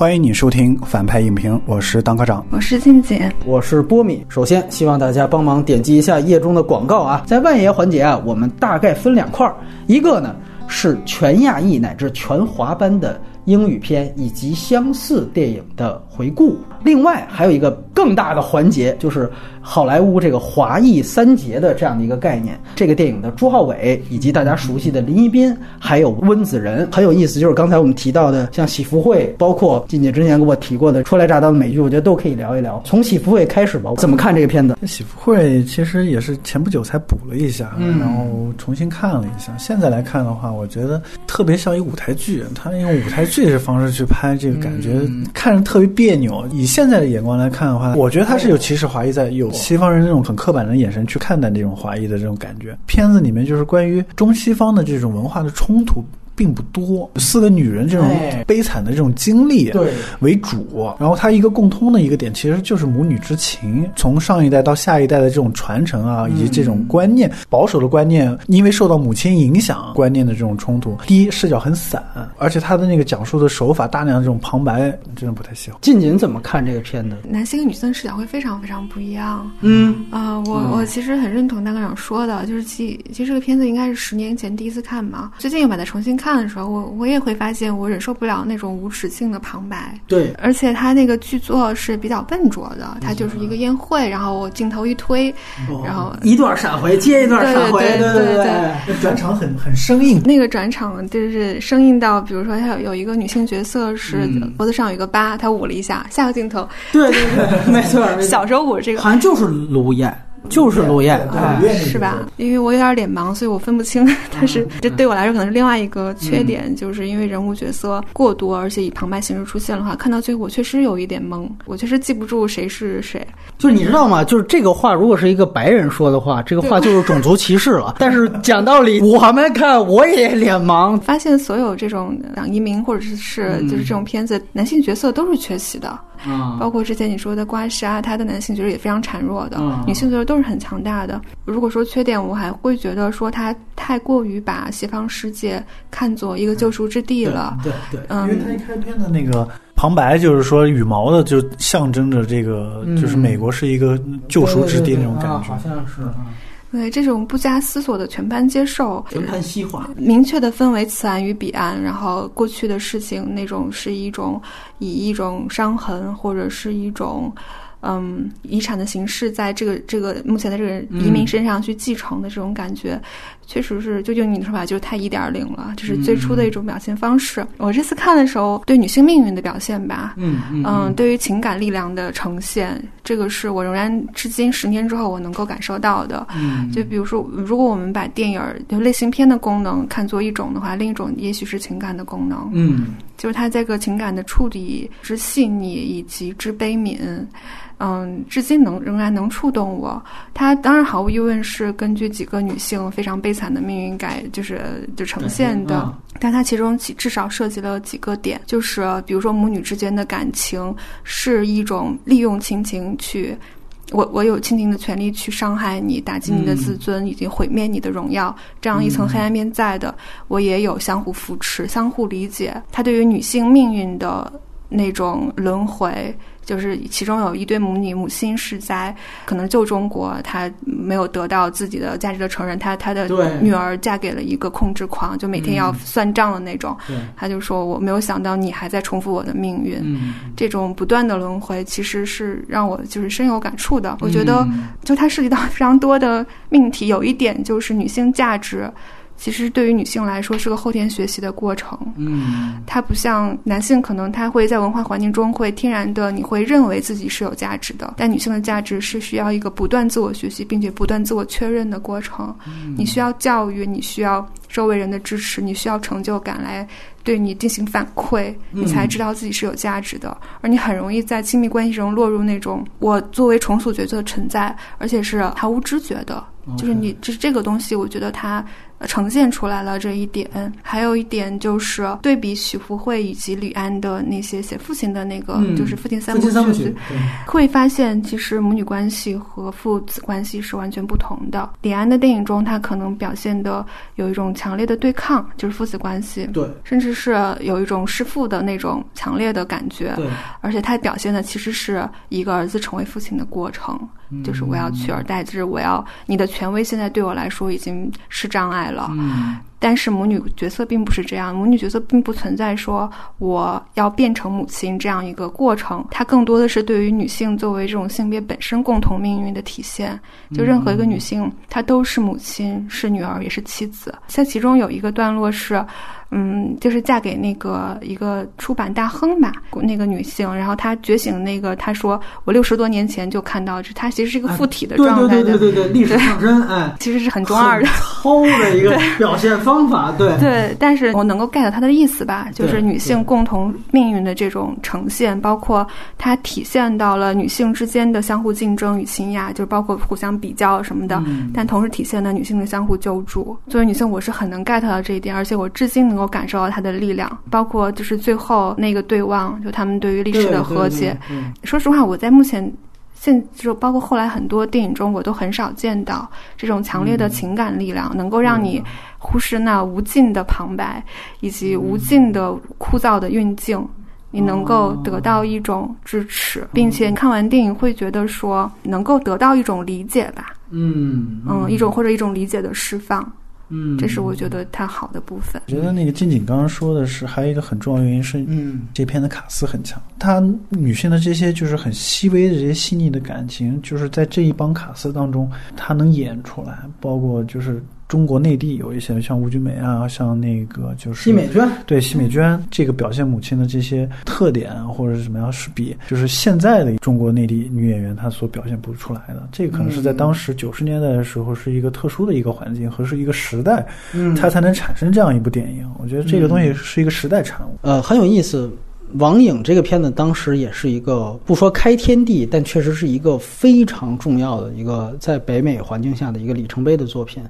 欢迎你收听反派影评，我是当科长，我是静姐，我是波米。首先，希望大家帮忙点击一下页中的广告啊，在万爷环节啊，我们大概分两块儿，一个呢是全亚裔乃至全华班的英语片以及相似电影的回顾，另外还有一个更大的环节就是好莱坞这个华裔三杰的这样的一个概念。这个电影的朱浩伟以及大家熟悉的林一斌，还有温子仁，很有意思。就是刚才我们提到的，像喜福会，包括静姐之前给我提过的初来乍到的美剧，我觉得都可以聊一聊。从喜福会开始吧，怎么看这个片子？喜福会其实也是前不久才补了一下，嗯然后重新看了一下。现在来看的话，我觉得特别像一舞台剧，他用舞台剧的方式去拍，这个感觉看着特别别扭。以现在的眼光来看的话，我觉得他是有歧视华裔在，有西方人那种很刻板的眼神去看待这种华裔的这种感觉。片子里面就是关于中西方的这种文化的冲突。并不多，四个女人这种哎悲惨的这种经历对为主，然后它一个共通的一个点其实就是母女之情，从上一代到下一代的这种传承啊，以及这种观念保守的观念，因为受到母亲影响观念的这种冲突。第一，视角很散，而且它的那个讲述的手法大量的这种旁白，真的不太喜欢。静静怎么看这个片子？男性跟女性的视角会非常非常不一样。嗯，啊、我我其实很认同大科长说的，就是其其实这个片子应该是十年前第一次看嘛，最近又把它重新看的时候，我我也会发现我忍受不了那种无止境的旁白。对，而且他那个剧作是比较笨拙的，它就是一个宴会，然后镜头一推，然后一段闪回接一段闪回，对对对对对转场很很生硬，那个转场就是生硬到，比如说他有有一个女性角色是嗯。脖子上有一个疤，她捂了一下，下个镜头对对对，没错，没错。小时候捂这个好像就是卢燕，就是陆燕，哎对是吧？因为我有点脸盲，所以我分不清。但是这对我来说可能是另外一个缺点，就是因为人物角色过多，而且以旁白形式出现的话，看到最后我确实有一点懵，我确实记不住谁是谁。就是你知道吗？就是这个话，如果是一个白人说的话，这个话就是种族歧视了。但是讲道理，我们看我也脸盲，发现所有这种讲移民或者是是就是这种片子，男性角色都是缺席的。啊包括之前你说的刮痧，他的男性角色也非常孱弱的，嗯女性角色都是很强大的。如果说缺点，我还会觉得说他太过于把西方世界看作一个救赎之地了。对对，嗯因为他一开篇的那个旁白就是说羽毛的，就象征着这个，嗯就是美国是一个救赎之地那种感啊觉。好像是对这种不加思索的全盘接受，全盘西化。明确的分为此岸与彼岸，然后过去的事情那种是一种以一种伤痕或者是一种。嗯，遗产的形式在这个这个目前的这个移民身上去继承的这种感觉，确实是就用你的说法，就是太一点零了，就是最初的一种表现方式。我这次看的时候，对女性命运的表现吧，嗯嗯嗯，对于情感力量的呈现，这个是我仍然至今十年之后我能够感受到的。嗯，就比如说，如果我们把电影儿就类型片的功能看作一种的话，另一种也许是情感的功能，嗯就是它这个情感的处理之细腻以及之悲悯。嗯，至今能仍然能触动我。它当然毫无疑问是根据几个女性非常悲惨的命运改，就是就呈现的。嗯但它其中其至少涉及了几个点，就是比如说母女之间的感情是一种利用亲情去。我我有亲情的权利去伤害你，打击你的自尊，以及毁灭你的荣耀，这样一层黑暗面在的，我也有相互扶持、相互理解。他对于女性命运的那种轮回，就是其中有一对母女，母亲是在可能旧中国，她没有得到自己的价值的承认，她她的女儿嫁给了一个控制狂，就每天要算账的那种。对，他就说我没有想到你还在重复我的命运。嗯这种不断的轮回，其实是让我就是深有感触的。我觉得，嗯就它涉及到非常多的命题，有一点就是女性价值，其实对于女性来说是个后天学习的过程。嗯它不像男性，可能他会在文化环境中会天然的，你会认为自己是有价值的，但女性的价值是需要一个不断自我学习，并且不断自我确认的过程。你需要教育，你需要周围人的支持，你需要成就感来对你进行反馈，你才知道自己是有价值的。而你很容易在亲密关系中落入那种我作为重塑角色存在，而且是毫无知觉的。就是你这这个东西，我觉得它呃呈现出来了这一点。还有一点就是对比许福慧以及李安的那些写父亲的那个，嗯就是父亲三部曲部曲，会发现其实母女关系和父子关系是完全不同的。李安的电影中，他可能表现的有一种强烈的对抗，就是父子关系。对，甚至是有一种弑父的那种强烈的感觉，对，而且他表现的其实是一个儿子成为父亲的过程，就是我要取而代之，我要你的权威现在对我来说已经是障碍了。嗯但是母女角色并不是这样，母女角色并不存在说我要变成母亲这样一个过程，它更多的是对于女性作为这种性别本身共同命运的体现。就任何一个女性，她都是母亲，是女儿，也是妻子。像其中有一个段落是。嗯，就是嫁给那个一个出版大亨吧，那个女性，然后她觉醒，那个她说，我六十多年前就看到，这她其实是一个附体的状态对对对对对，历史上真哎，其实是很中二的、偷的一个表现方法，对。对，但是我能够 get 她的意思吧，就是女性共同命运的这种呈现，包括它体现到了女性之间的相互竞争与倾轧，就是包括互相比较什么的，嗯。但同时体现了女性的相互救助。作为女性，我是很能 get 到这一点，而且我至今能够感受到他的力量，包括就是最后那个对望，就他们对于历史的和解。说实话，我在目前现就包括后来很多电影中，我都很少见到这种强烈的情感力量，能够让你忽视那无尽的旁白以及无尽的枯燥的运镜。你能够得到一种支持，并且看完电影会觉得说能够得到一种理解吧，嗯。嗯，一种或者一种理解的释放，嗯，这是我觉得它好的部分。我觉得那个静静刚刚说的是，还有一个很重要的原因是，嗯这片的卡斯很强，她女性的这些就是很细微的这些细腻的感情，就是在这一帮卡斯当中，她能演出来。包括就是中国内地有一些像吴君梅啊，像那个就是奚美娟，对奚美娟这个表现母亲的这些特点啊或者是什么样，是比就是现在的中国内地女演员她所表现不出来的。这个可能是在当时九十年代的时候是一个特殊的一个环境和是一个时代，嗯它才能产生这样一部电影。我觉得这个东西是一个时代产物。呃，很有意思。王颖这个片子当时也是一个不说开天地，但确实是一个非常重要的一个在北美环境下的一个里程碑的作品。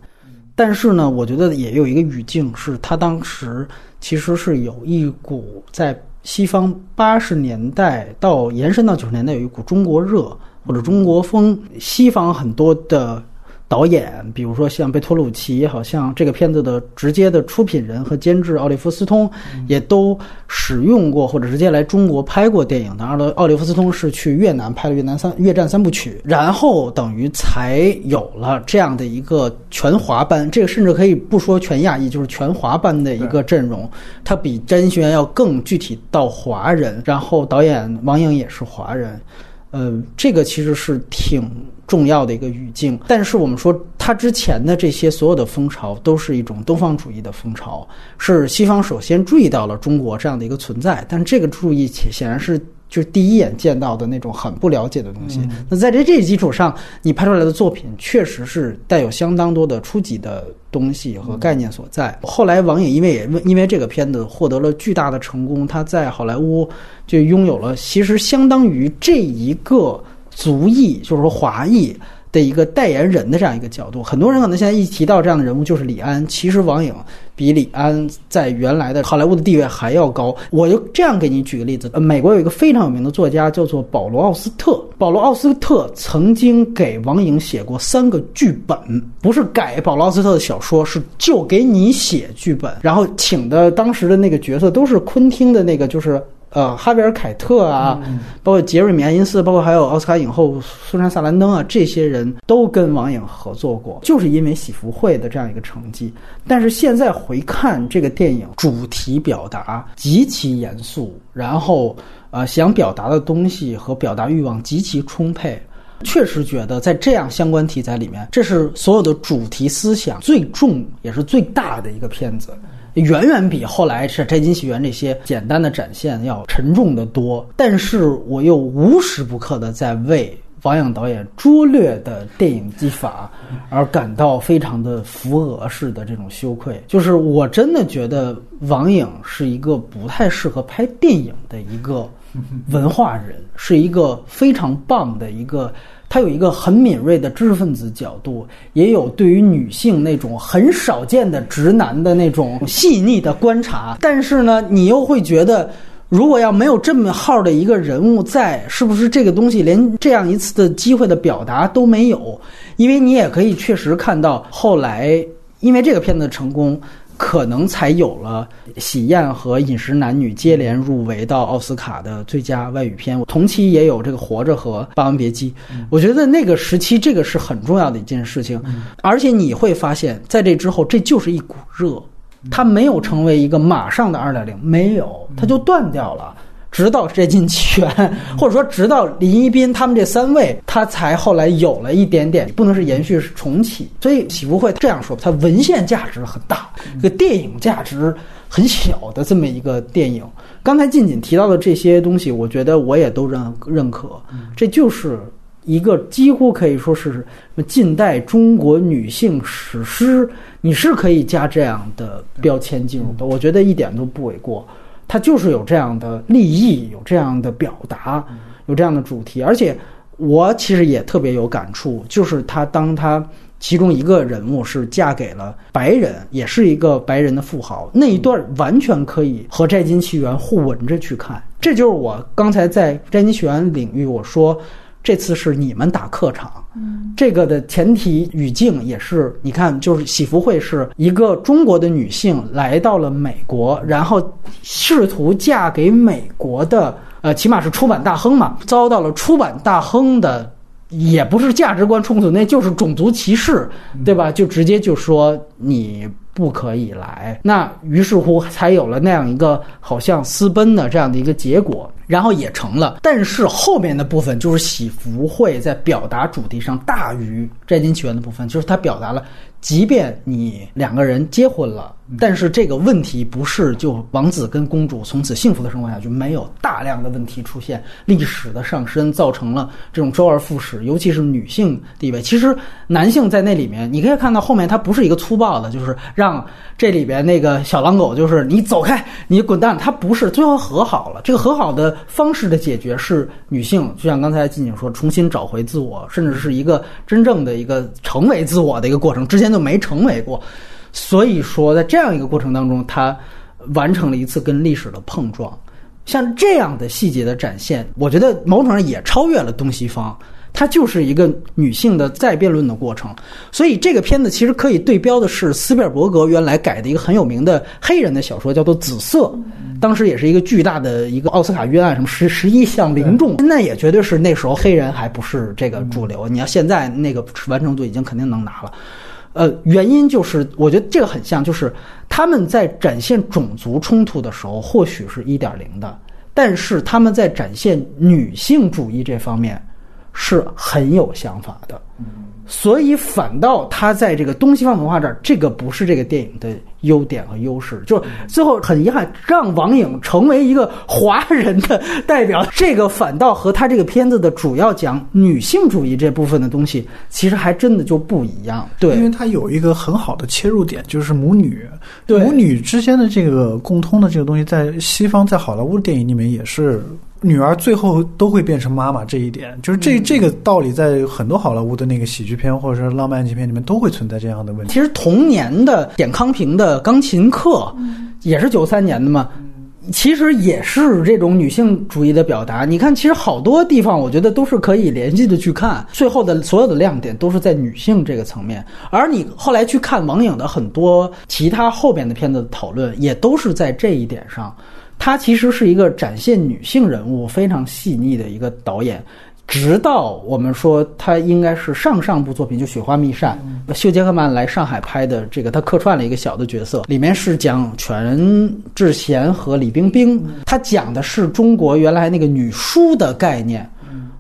但是呢，我觉得也有一个语境，是他当时其实是有一股在西方八十年代到延伸到九十年代有一股中国热或者中国风，西方很多的导演，比如说像贝托鲁奇，好像这个片子的直接的出品人和监制奥利弗斯通，也都使用过或者直接来中国拍过电影。当然了，奥利弗斯通是去越南拍了越南三越战三部曲，然后等于才有了这样的一个全华班，这个甚至可以不说全亚裔，就是全华班的一个阵容。它比詹学要更具体到华人，然后导演王颖也是华人。呃，这个其实是挺重要的一个语境。但是我们说，它之前的这些所有的风潮都是一种东方主义的风潮，是西方首先注意到了中国这样的一个存在，但这个注意显显然是。就是第一眼见到的那种很不了解的东西。那在这这基础上，你拍出来的作品确实是带有相当多的初级的东西和概念所在。后来王颖因为也因为这个片子获得了巨大的成功，他在好莱坞就拥有了其实相当于这一个族裔，就是说华裔。的一个代言人的这样一个角度，很多人可能现在一提到这样的人物就是李安，其实王颖比李安在原来的好莱坞的地位还要高。我就这样给你举个例子，呃，美国有一个非常有名的作家叫做保罗·奥斯特，保罗·奥斯特曾经给王颖写过三个剧本，不是改保罗·奥斯特的小说，是就给你写剧本，然后请的当时的那个角色都是昆汀的那个就是。呃，哈维尔·凯特啊，包括杰瑞米·爱因斯，包括还有奥斯卡影后苏珊·萨兰登啊，这些人都跟王颖合作过，就是因为《喜福会》的这样一个成绩。但是现在回看这个电影，主题表达极其严肃，然后呃，想表达的东西和表达欲望极其充沛。确实觉得在这样相关题材里面，这是所有的主题思想最重也是最大的一个片子。远远比后来是《摘金奇缘》这些简单的展现要沉重的多，但是我又无时不刻的在为王颖导演拙劣的电影技法而感到非常的扶额式的这种羞愧。就是我真的觉得王颖是一个不太适合拍电影的一个文化人，是一个非常棒的一个。他有一个很敏锐的知识分子角度，也有对于女性那种很少见的直男的那种细腻的观察。但是呢，你又会觉得，如果要没有这么号的一个人物在，是不是这个东西连这样一次的机会的表达都没有？因为你也可以确实看到，后来因为这个片子的成功。可能才有了《喜宴》和《饮食男女》接连入围到奥斯卡的最佳外语片。同期也有这个《活着》和《霸王别姬》。我觉得那个时期这个是很重要的一件事情，而且你会发现在这之后，这就是一股热，它没有成为一个马上的二点零，没有，它就断掉了。直到《摘金奇缘》，或者说直到林一斌他们这三位，他才后来有了一点点，不能是延续，是重启。所以喜福会这样说，它文献价值很大，这个电影价值很小的这么一个电影。刚才静锦提到的这些东西，我觉得我也都认认可。这就是一个几乎可以说是近代中国女性史诗，你是可以加这样的标签进入的，我觉得一点都不为过。它就是有这样的立意，有这样的表达，有这样的主题，而且我其实也特别有感触，就是他当他其中一个人物是嫁给了白人，也是一个白人的富豪，那一段完全可以和《摘金奇缘》互文着去看。这就是我刚才在《摘金奇缘》领域我说。这次是你们打客场，这个的前提语境也是，你看，就是喜福会是一个中国的女性来到了美国，然后试图嫁给美国的，呃，起码是出版大亨嘛，遭到了出版大亨的，也不是价值观冲突，那就是种族歧视，对吧？就直接就说你。不可以来，那于是乎才有了那样一个好像私奔的这样的一个结果，然后也成了。但是后面的部分就是喜福会在表达主题上大于摘金起源的部分，就是他表达了。即便你两个人结婚了，但是这个问题不是就王子跟公主从此幸福的生活下去，没有大量的问题出现，历史的上升造成了这种周而复始，尤其是女性地位。其实男性在那里面，你可以看到后面他不是一个粗暴的，就是让这里边那个小狼狗就是你走开，你滚蛋，他不是最后和好了。这个和好的方式的解决是女性，就像刚才静静说，重新找回自我，甚至是一个真正的一个成为自我的一个过程。之前。就没成为过，所以说在这样一个过程当中，他完成了一次跟历史的碰撞。像这样的细节的展现，我觉得某种上也超越了东西方，它就是一个女性的再辩论的过程。所以这个片子其实可以对标的是斯皮尔伯格原来改的一个很有名的黑人的小说，叫做《紫色》，当时也是一个巨大的一个奥斯卡冤案，什么十十一项零中，那也绝对是那时候黑人还不是这个主流。你要现在那个完成度已经肯定能拿了。呃，原因就是我觉得这个很像，就是他们在展现种族冲突的时候，或许是一点零的，但是他们在展现女性主义这方面是很有想法的。所以反倒他在这个东西方文化这儿，这个不是这个电影的优点和优势。就是最后很遗憾，让王颖成为一个华人的代表，这个反倒和他这个片子的主要讲女性主义这部分的东西，其实还真的就不一样。对，因为它有一个很好的切入点，就是母女，母女之间的这个共通的这个东西，在西方在好莱坞电影里面也是。女儿最后都会变成妈妈，这一点就是这这个道理，在很多好莱坞的那个喜剧片或者是浪漫爱片里面都会存在这样的问题。其实同年的简康平的《钢琴课》也是九三年的嘛，其实也是这种女性主义的表达。你看，其实好多地方我觉得都是可以联系的去看，最后的所有的亮点都是在女性这个层面。而你后来去看王颖的很多其他后边的片子的讨论，也都是在这一点上。他其实是一个展现女性人物非常细腻的一个导演，直到我们说他应该是上上部作品就《雪花秘扇》，休杰克曼来上海拍的这个，他客串了一个小的角色，里面是讲全智贤和李冰冰，他讲的是中国原来那个女书的概念，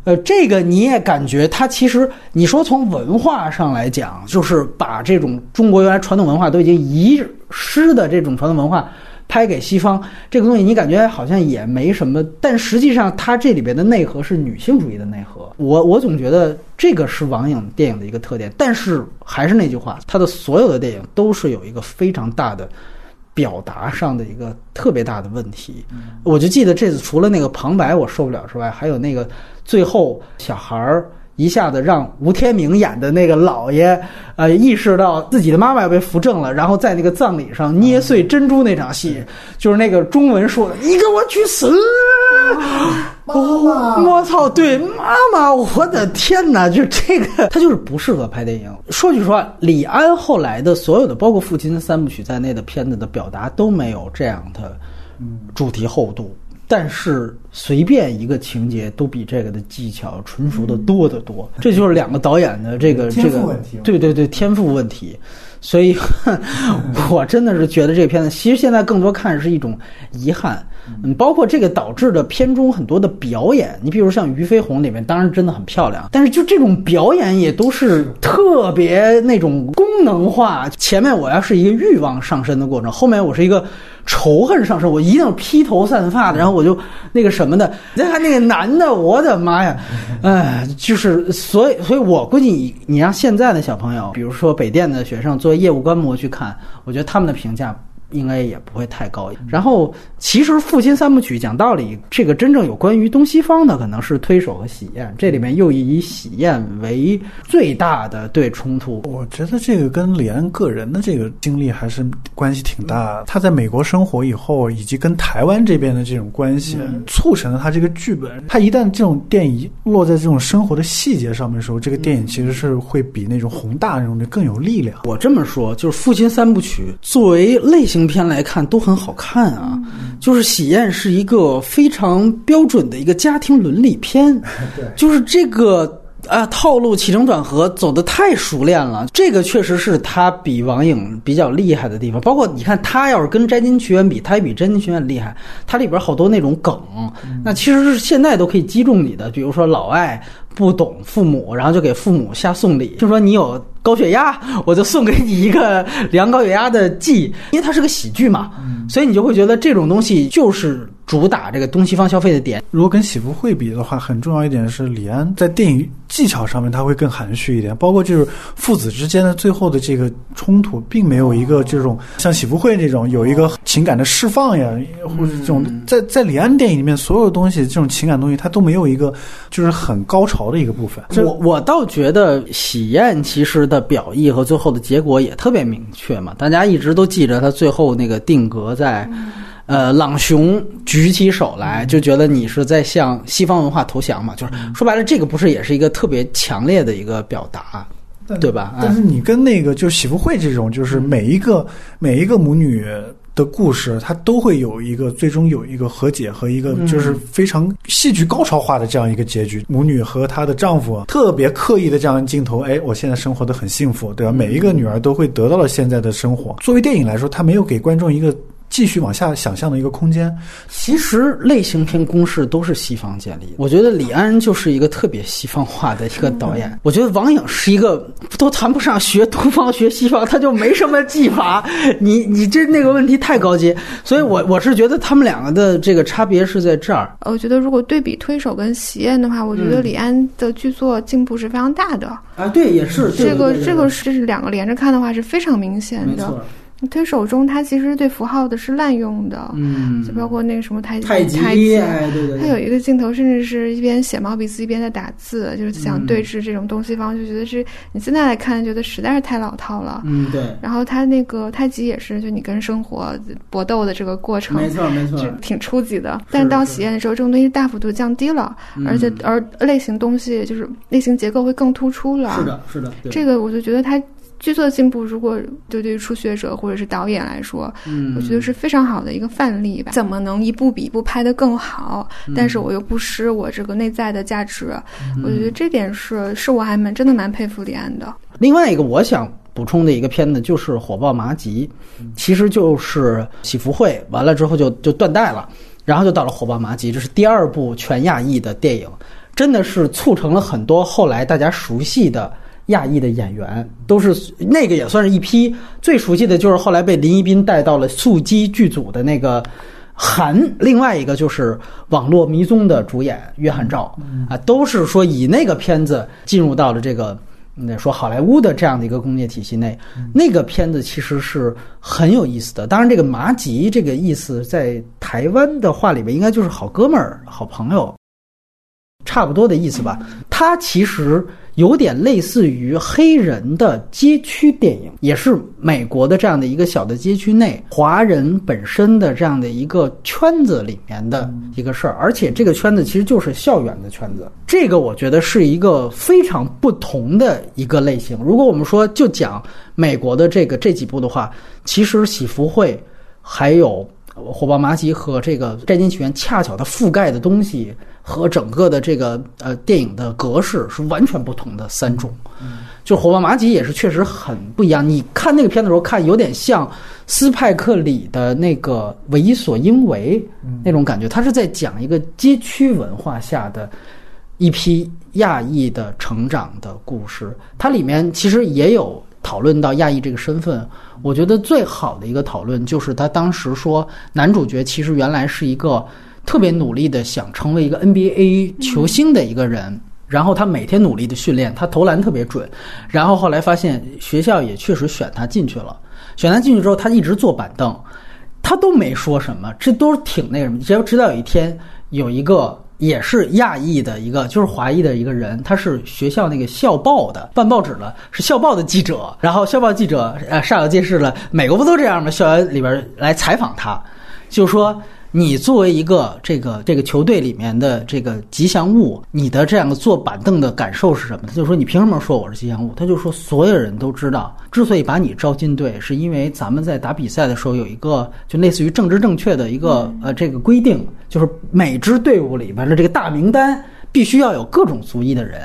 呃，这个你也感觉他其实你说从文化上来讲，就是把这种中国原来传统文化都已经遗失的这种传统文化。拍给西方这个东西，你感觉好像也没什么，但实际上它这里边的内核是女性主义的内核。我我总觉得这个是网影电影的一个特点。但是还是那句话，它的所有的电影都是有一个非常大的表达上的一个特别大的问题。我就记得这次除了那个旁白我受不了之外，还有那个最后小孩儿。一下子让吴天明演的那个老爷，呃，意识到自己的妈妈要被扶正了，然后在那个葬礼上捏碎珍珠那场戏，就是那个中文说的“你给我去死”，哦，我操！对，妈妈，我的天哪！就这个，他就是不适合拍电影。说句实话，李安后来的所有的，包括《父亲》三部曲在内的片子的表达都没有这样的主题厚度。但是随便一个情节都比这个的技巧纯熟的多得多。这就是两个导演的这个这个对对对天赋问题。所以，我真的是觉得这片子，其实现在更多看是一种遗憾。嗯，包括这个导致的片中很多的表演，你比如像《俞飞鸿》里面，当然真的很漂亮，但是就这种表演也都是特别那种功能化。前面我要是一个欲望上升的过程，后面我是一个仇恨上升，我一定要披头散发的，然后我就那个什么的。再看那个男的，我的妈呀，哎，就是所以，所以我估计你你让现在的小朋友，比如说北电的学生做业务观摩去看，我觉得他们的评价。应该也不会太高。然后，其实《父亲三部曲》讲道理，这个真正有关于东西方的，可能是推手和喜宴。这里面又以喜宴为最大的对冲突。我觉得这个跟李安个人的这个经历还是关系挺大。他在美国生活以后，以及跟台湾这边的这种关系，促成了他这个剧本。他一旦这种电影落在这种生活的细节上面的时候，这个电影其实是会比那种宏大那种的更有力量。我这么说，就是《父亲三部曲》作为类型。影片来看都很好看啊，就是《喜宴》是一个非常标准的一个家庭伦理片，就是这个啊套路起承转合走的太熟练了，这个确实是他比王颖比较厉害的地方。包括你看他要是跟《摘金奇缘》比，他也比《摘金奇缘》厉害，他里边好多那种梗，那其实是现在都可以击中你的，比如说老外不懂父母，然后就给父母瞎送礼，就说你有。高血压，我就送给你一个量高血压的计，因为它是个喜剧嘛，所以你就会觉得这种东西就是主打这个东西方消费的点。如果跟喜福会比的话，很重要一点是李安在电影技巧上面他会更含蓄一点，包括就是父子之间的最后的这个冲突，并没有一个这种像喜福会这种有一个情感的释放呀，或者这种在在李安电影里面所有东西这种情感东西，他都没有一个就是很高潮的一个部分。我我倒觉得喜宴其实。的表意和最后的结果也特别明确嘛，大家一直都记着他最后那个定格在，呃，朗雄举起手来，就觉得你是在向西方文化投降嘛，就是说白了，这个不是也是一个特别强烈的一个表达，对吧？但是你跟那个就喜福会这种，就是每一个每一个母女。的故事，它都会有一个最终有一个和解和一个就是非常戏剧高潮化的这样一个结局。母女和她的丈夫特别刻意的这样镜头，哎，我现在生活的很幸福，对吧？每一个女儿都会得到了现在的生活。作为电影来说，它没有给观众一个。继续往下想象的一个空间。其实类型片公式都是西方建立的。我觉得李安就是一个特别西方化的一个导演。我觉得王颖是一个都谈不上学东方学西方，他就没什么技法。你你这那个问题太高阶，所以我我是觉得他们两个的这个差别是在这儿。我觉得如果对比推手跟喜宴的话，我觉得李安的剧作进步是非常大的。啊，对，也是这个这个是两个连着看的话是非常明显的。推手中，它其实对符号的是滥用的，嗯，就包括那个什么太极太极，对对对，他有一个镜头，甚至是一边写毛笔字一边在打字，就是想对峙这种东西方，就觉得是你现在来看，觉得实在是太老套了，嗯，对。然后它那个太极也是，就你跟生活搏斗的这个过程，没错没错，挺初级的。但是到喜宴的时候，这种东西大幅度降低了，而且而类型东西就是类型结构会更突出了。是的，是的，这个我就觉得他。剧作进步，如果就对于初学者或者是导演来说，嗯，我觉得是非常好的一个范例吧。怎么能一部比一部拍得更好？但是我又不失我这个内在的价值，我觉得这点是是我还蛮真的蛮佩服李安的。另外一个我想补充的一个片子就是《火爆麻吉》，其实就是喜福会完了之后就就断代了，然后就到了《火爆麻吉》，这是第二部全亚裔的电影，真的是促成了很多后来大家熟悉的。亚裔的演员都是那个也算是一批最熟悉的，就是后来被林一斌带到了速激剧组的那个韩，另外一个就是《网络迷踪》的主演约翰赵啊，都是说以那个片子进入到了这个那说好莱坞的这样的一个工业体系内。那个片子其实是很有意思的。当然，这个麻吉这个意思在台湾的话里面应该就是好哥们儿、好朋友。差不多的意思吧。它其实有点类似于黑人的街区电影，也是美国的这样的一个小的街区内，华人本身的这样的一个圈子里面的一个事儿。而且这个圈子其实就是校园的圈子，这个我觉得是一个非常不同的一个类型。如果我们说就讲美国的这个这几部的话，其实《喜福会》还有。火爆麻吉和这个《战金起源》恰巧它覆盖的东西和整个的这个呃电影的格式是完全不同的三种。就火爆麻吉也是确实很不一样。你看那个片子的时候，看有点像斯派克里的那个《为所应为》那种感觉，他是在讲一个街区文化下的一批亚裔的成长的故事。它里面其实也有讨论到亚裔这个身份。我觉得最好的一个讨论就是他当时说，男主角其实原来是一个特别努力的想成为一个 NBA 球星的一个人，然后他每天努力的训练，他投篮特别准，然后后来发现学校也确实选他进去了，选他进去之后，他一直坐板凳，他都没说什么，这都挺那什么，只要直到有一天有一个。也是亚裔的一个，就是华裔的一个人，他是学校那个校报的办报纸了，是校报的记者。然后校报记者呃煞有介事了，美国不都这样吗？校园里边来采访他，就说。你作为一个这个这个球队里面的这个吉祥物，你的这样的坐板凳的感受是什么？他就说你凭什么说我是吉祥物？他就说所有人都知道，之所以把你招进队，是因为咱们在打比赛的时候有一个就类似于政治正确的一个呃这个规定，就是每支队伍里边的这个大名单。必须要有各种族裔的人，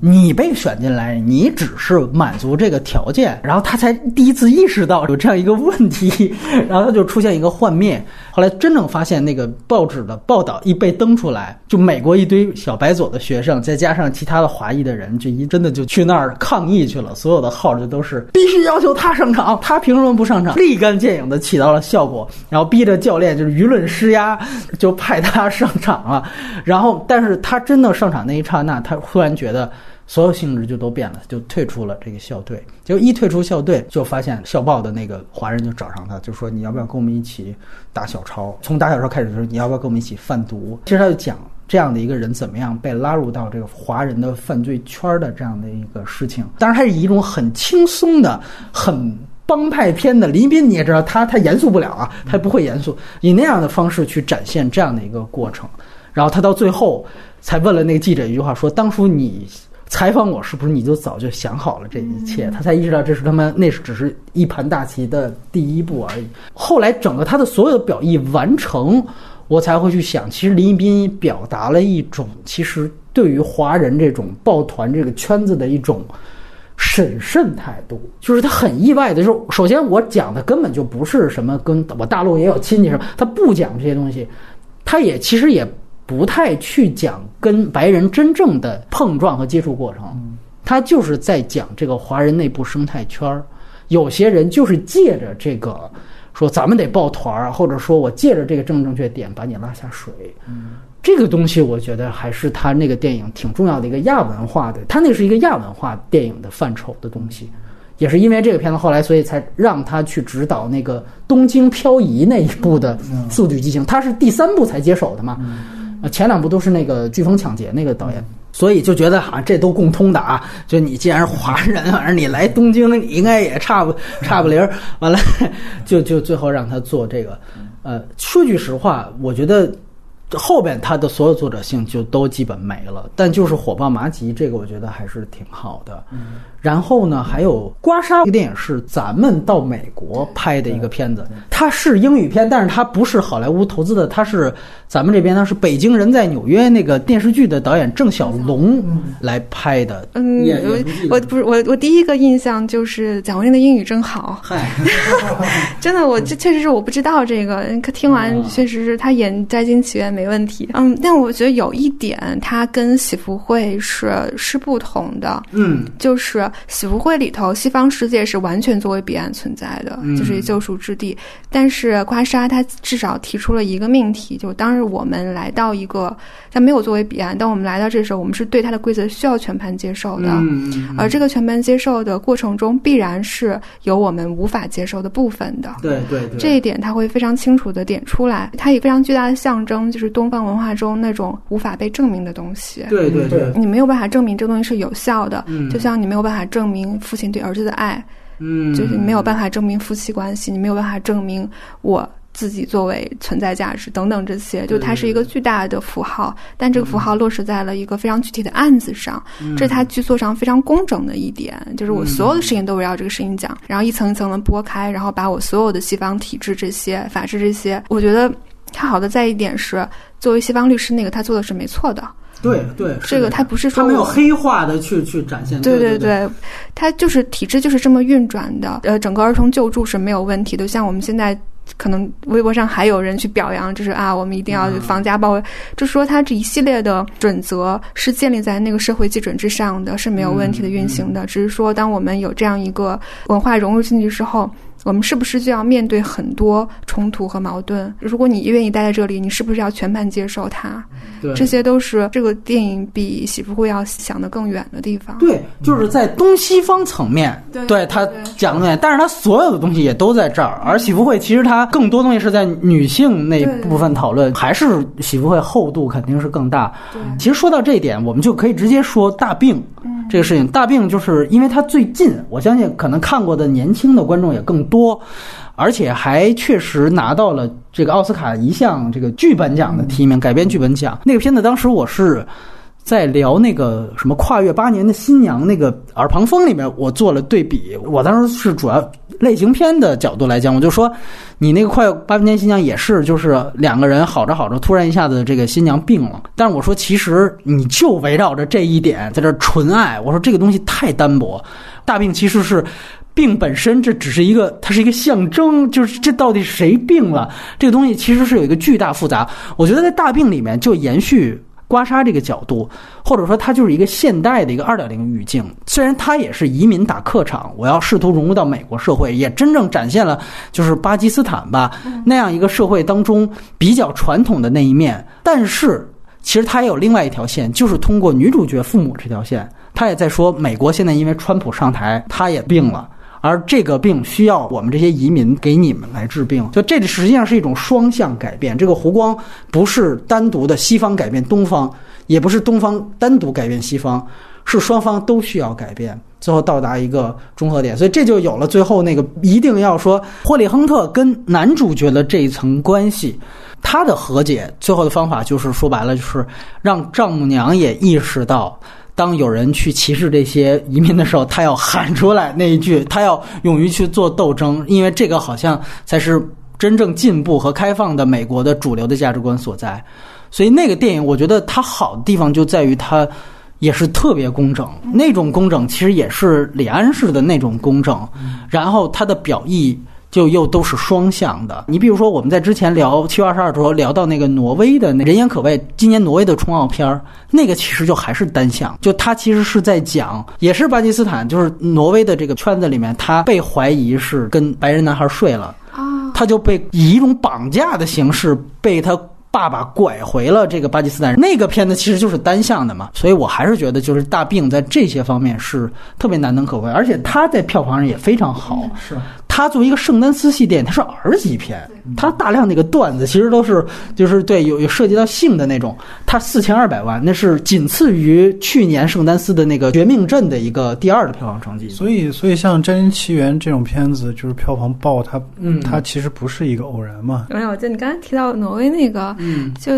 你被选进来，你只是满足这个条件，然后他才第一次意识到有这样一个问题，然后他就出现一个幻灭。后来真正发现那个报纸的报道一被登出来，就美国一堆小白左的学生，再加上其他的华裔的人，就一真的就去那儿抗议去了。所有的号就都是必须要求他上场，他凭什么不上场？立竿见影的起到了效果，然后逼着教练就是舆论施压，就派他上场了。然后，但是他。真的上场那一刹那，他忽然觉得所有性质就都变了，就退出了这个校队。结果一退出校队，就发现校报的那个华人就找上他，就说你要不要跟我们一起打小抄？从打小抄开始，就是你要不要跟我们一起贩毒？其实他就讲这样的一个人怎么样被拉入到这个华人的犯罪圈的这样的一个事情。当然，他是以一种很轻松的、很帮派片的。林斌你也知道，他他严肃不了啊，他不会严肃，以那样的方式去展现这样的一个过程。然后他到最后。才问了那个记者一句话，说：“当初你采访我，是不是你就早就想好了这一切？”他才意识到这是他们那是只是一盘大棋的第一步而已。后来整个他的所有的表意完成，我才会去想，其实林一斌表达了一种其实对于华人这种抱团这个圈子的一种审慎态度。就是他很意外的，就是首先我讲的根本就不是什么跟我大陆也有亲戚什么，他不讲这些东西，他也其实也。不太去讲跟白人真正的碰撞和接触过程，他就是在讲这个华人内部生态圈儿。有些人就是借着这个说咱们得抱团儿，或者说我借着这个正正确点把你拉下水。这个东西我觉得还是他那个电影挺重要的一个亚文化的，他那是一个亚文化电影的范畴的东西。也是因为这个片子后来，所以才让他去指导那个《东京漂移》那一部的《速度与激情》，他是第三部才接手的嘛。前两部都是那个《飓风抢劫》那个导演，所以就觉得好像这都共通的啊。就你既然是华人，反正你来东京，你应该也差不差不离儿。完了，就就最后让他做这个。呃，说句实话，我觉得后边他的所有作者性就都基本没了。但就是火爆麻吉这个，我觉得还是挺好的。然后呢，还有《刮痧》这个电影是咱们到美国拍的一个片子，它是英语片，但是它不是好莱坞投资的，它是咱们这边呢是北京人在纽约那个电视剧的导演郑晓龙来拍的。嗯，我不是我我第一个印象就是蒋雯丽的英语真好，嗨，真的我这确实是我不知道这个，可听完确实是他演《摘金奇缘》没问题。嗯，但我觉得有一点它跟喜福会是是不同的，嗯，就是。喜福会里头，西方世界是完全作为彼岸存在的，就是救赎之地。但是刮痧他至少提出了一个命题，就当日我们来到一个，他没有作为彼岸，但我们来到这时候，我们是对它的规则需要全盘接受的。嗯而这个全盘接受的过程中，必然是有我们无法接受的部分的。对对对，这一点他会非常清楚的点出来。它以非常巨大的象征，就是就是东方文化中那种无法被证明的东西。对对对，你没有办法证明这个东西是有效的，嗯。就像你没有办法证明父亲对儿子的爱，嗯，就是你没有办法证明夫妻关系，你没有办法证明我自己作为存在价值等等这些，就它是一个巨大的符号，但这个符号落实在了一个非常具体的案子上，嗯。这是它剧作上非常工整的一点，就是我所有的事情都围绕这个事情讲，然后一层一层的剥开，然后把我所有的西方体制这些法治这些，我觉得它好的在一点是，作为西方律师那个他做的是没错的，对对，这个他不是说他没有黑化的去去展现，对对对，他就是体制就是这么运转的。呃，整个儿童救助是没有问题的，像我们现在。可能微博上还有人去表扬，就是啊，我们一定要嗯防家暴，就是说他这一系列的准则是建立在那个社会基准之上的，是没有问题的运行的。只是说，当我们有这样一个文化融入进去之后，我们是不是就要面对很多冲突和矛盾？如果你愿意待在这里，你是不是要全盘接受它？对这些都是这个电影比喜福会要想得更远的地方。对，就是在东西方层面，对对他对讲的，但是他所有的东西也都在这儿。而喜福会其实它更多东西是在女性那对部分讨论，还是喜福会厚度肯定是更大。对其实说到这一点，我们就可以直接说大病这个事情。大病就是因为它最近，我相信可能看过的年轻的观众也更多，多而且还确实拿到了这个奥斯卡一项这个剧本奖的提名，改编剧本奖。那个片子当时我是。在聊那个什么跨越八年的新娘那个耳旁风里面，我做了对比。我当时是主要类型片的角度来讲，我就说，你那个跨越八年新娘也是，就是两个人好着好着，突然一下子这个新娘病了。但是我说，其实你就围绕着这一点在这纯爱，我说这个东西太单薄。大病其实是病本身，这只是一个，它是一个象征，就是这到底谁病了？这个东西其实是有一个巨大复杂。我觉得在大病里面就延续。刮痧这个角度，或者说它就是一个现代的一个二点零语境。虽然它也是移民打客场，我要试图融入到美国社会，也真正展现了就是巴基斯坦吧那样一个社会当中比较传统的那一面。但是其实它也有另外一条线，就是通过女主角父母这条线，她也在说美国现在因为川普上台，他也病了。而这个病需要我们这些移民给你们来治病，就这实际上是一种双向改变。这个湖光不是单独的西方改变东方，也不是东方单独改变西方，是双方都需要改变，最后到达一个中和点。所以这就有了最后那个一定要说霍利亨特跟男主角的这一层关系。他的和解最后的方法就是说白了，就是让丈母娘也意识到。当有人去歧视这些移民的时候，他要喊出来那一句，他要勇于去做斗争，因为这个好像才是真正进步和开放的美国的主流的价值观所在。所以那个电影，我觉得它好的地方就在于它也是特别工整，那种工整其实也是李安式的那种工整，然后它的表意。就又都是双向的。你比如说，我们在之前聊七月二十二的时候聊到那个挪威的那人言可畏，今年挪威的冲奥片儿，那个其实就还是单向，就他其实是在讲，也是巴基斯坦，就是挪威的这个圈子里面，他被怀疑是跟白人男孩睡了，啊，他就被以一种绑架的形式被他。爸爸拐回了这个巴基斯坦人，那个片子其实就是单向的嘛，所以我还是觉得就是大病在这些方面是特别难能可贵，而且他在票房上也非常好。是它作为一个圣丹斯系电影，它是儿级片，它大量那个段子其实都是就是对有有涉及到性的那种。它四千二百万，那是仅次于去年圣丹斯的那个《绝命镇》的一个第二的票房成绩。所以，所以像《真人奇缘》这种片子，就是票房爆，它嗯它其实不是一个偶然嘛。没有，我记得你刚才提到挪威那个，嗯就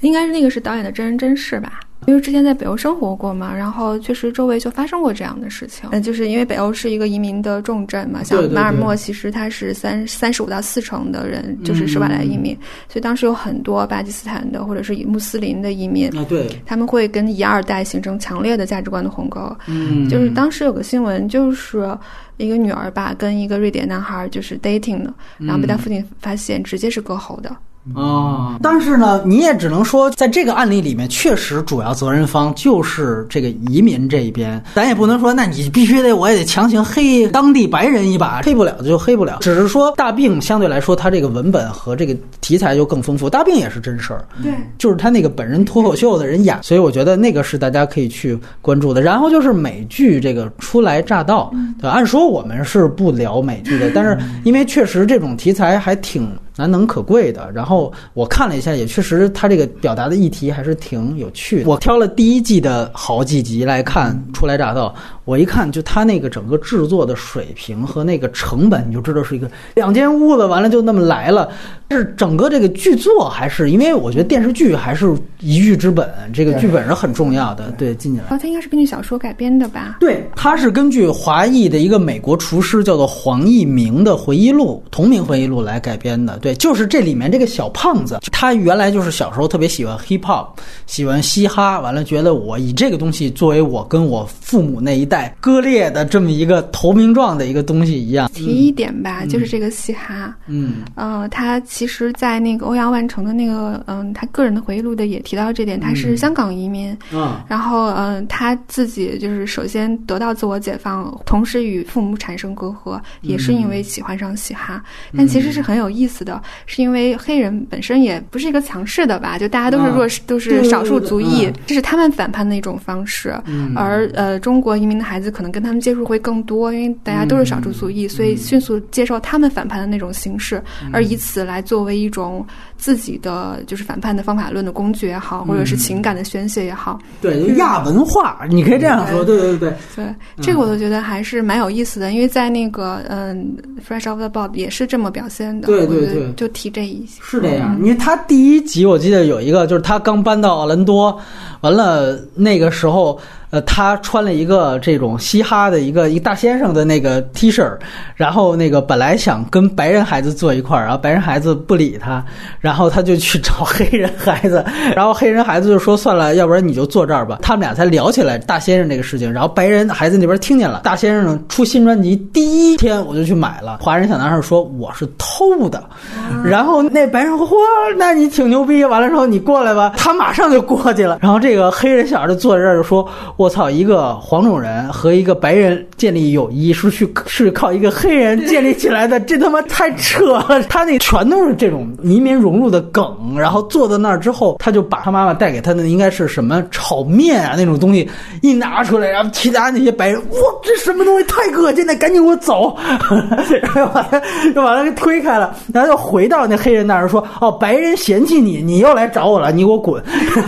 应该是那个是导演的真人真事吧？因为之前在北欧生活过嘛，然后确实周围就发生过这样的事情。嗯，就是因为北欧是一个移民的重镇嘛，像马尔默，其实它是三三十五到四成的人就是是外来移民，所以当时有很多巴基斯坦的或者是穆斯林的移民，啊，对，他们会跟一二代形成强烈的价值观的鸿沟。嗯就是当时有个新闻，就是一个女儿吧跟一个瑞典男孩就是 dating 的，然后被他父亲发现，直接是割喉的。啊，但是呢，你也只能说，在这个案例里面，确实主要责任方就是这个移民这一边，咱也不能说，那你必须得，我也得强行黑当地白人一把，黑不了就黑不了。只是说大病相对来说，它这个文本和这个题材就更丰富，大病也是真事儿，对，就是他那个本人脱口秀的人演，所以我觉得那个是大家可以去关注的。然后就是美剧这个初来乍到，对吧？按说我们是不聊美剧的，但是因为确实这种题材还挺难能可贵的。然后我看了一下，也确实他这个表达的议题还是挺有趣的。我挑了第一季的好几集来看《初来乍到》，我一看就他那个整个制作的水平和那个成本，你就知道是一个两间屋子，完了就那么来了。是整个这个剧作还是因为我觉得电视剧还是一剧之本，这个剧本是很重要的。对，进进来。哦，它应该是根据小说改编的吧？对，它是根据华裔的一个美国厨师叫做黄义明的回忆录同名回忆录来改编的。对，就是这里面这个小胖子，他原来就是小时候特别喜欢 hip hop，喜欢嘻哈，完了觉得我以这个东西作为我跟我父母那一代割裂的这么一个投名状的一个东西一样。提一点吧，就是这个嘻哈，嗯，呃，他其实，在那个欧阳万成的那个，嗯，他个人的回忆录的也提到这点，他是香港移民，嗯，然后，嗯，他自己就是首先得到自我解放，同时与父母产生隔阂，也是因为喜欢上嘻哈。但其实是很有意思的，是因为黑人本身也不是一个强势的吧，就大家都是弱势，都是少数族裔，这是他们反叛的一种方式。而呃，中国移民的孩子可能跟他们接触会更多，因为大家都是少数族裔，所以迅速接受他们反叛的那种形式，而以此来作为一种自己的就是反叛的方法论的工具也好，或者是情感的宣泄也好。对，亚文化，你可以这样说。对对对对，这个我都觉得还是蛮有意思的，因为在那个嗯，《Fresh Off the Boat》也是这么表现的。对对对，就提这一些是这样。因为他第一集我记得有一个，就是他刚搬到奥兰多，完了那个时候。呃，他穿了一个这种嘻哈的一个一大先生的那个 T 恤，然后那个本来想跟白人孩子坐一块儿，然后白人孩子不理他，然后他就去找黑人孩子，然后黑人孩子就说算了，要不然你就坐这儿吧。他们俩才聊起来大先生这个事情，然后白人孩子那边听见了，大先生出新专辑第一天我就去买了。华人小男孩说我是偷的，然后那白人说嚯，那你挺牛逼。完了之后你过来吧，他马上就过去了。然后这个黑人小孩就坐在这儿就说。我操！一个黄种人和一个白人建立友谊是去是靠一个黑人建立起来的，这他妈太扯了！他那全都是这种移民融入的梗，然后坐在那儿之后，他就把他妈妈带给他的应该是什么炒面啊那种东西一拿出来，然后其他那些白人，哇，这什么东西太恶心了，赶紧给我走！然后把他就把他给推开了，然后又回到那黑人那儿说：“哦，白人嫌弃你，你又来找我了，你给我滚！”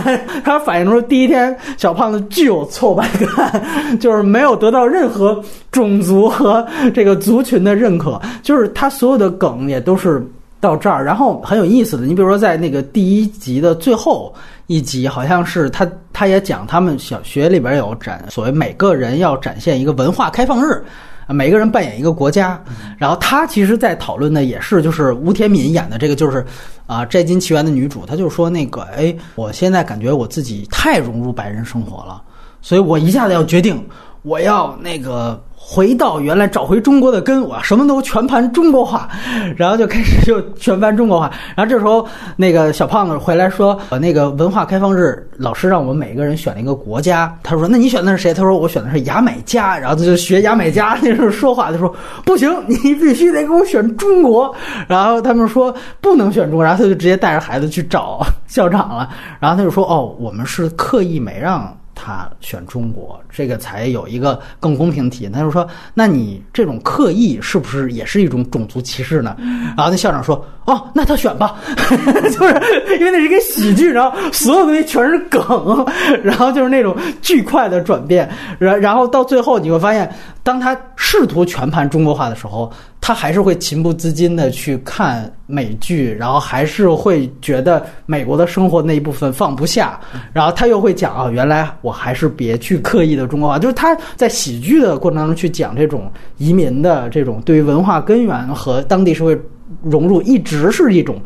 他反映出第一天小胖子具有错。后白干就是没有得到任何种族和这个族群的认可，就是他所有的梗也都是到这儿。然后很有意思的，你比如说在那个第一集的最后一集，好像是他他也讲他们小学里边有展，所谓每个人要展现一个文化开放日，每个人扮演一个国家。然后他其实，在讨论的也是就是吴天敏演的这个就是啊《摘金奇缘》的女主，她就说那个哎，我现在感觉我自己太融入白人生活了。所以我一下子要决定，我要那个回到原来找回中国的根，我什么都全盘中国化，然后就开始就全盘中国化。然后这时候那个小胖子回来说：“呃，那个文化开放日，老师让我们每个人选了一个国家。”他说：“那你选的是谁？”他说：“我选的是牙买加。”然后他就学牙买加那时候说话，他说：“不行，你必须得给我选中国。”然后他们说不能选中国，然后他就直接带着孩子去找校长了。然后他就说：“哦，我们是刻意没让。”他选中国，这个才有一个更公平的体。他就说：“那你这种刻意是不是也是一种种族歧视呢？”然后那校长说：“哦，那他选吧，就是因为那是一个喜剧，然后所有东西全是梗，然后就是那种巨快的转变。然然后到最后你会发现，当他试图全盘中国化的时候。”他还是会情不自禁的去看美剧，然后还是会觉得美国的生活那一部分放不下，然后他又会讲啊，原来我还是别去刻意的中国化，就是他在喜剧的过程当中去讲这种移民的这种对于文化根源和当地社会融入，一直是一种。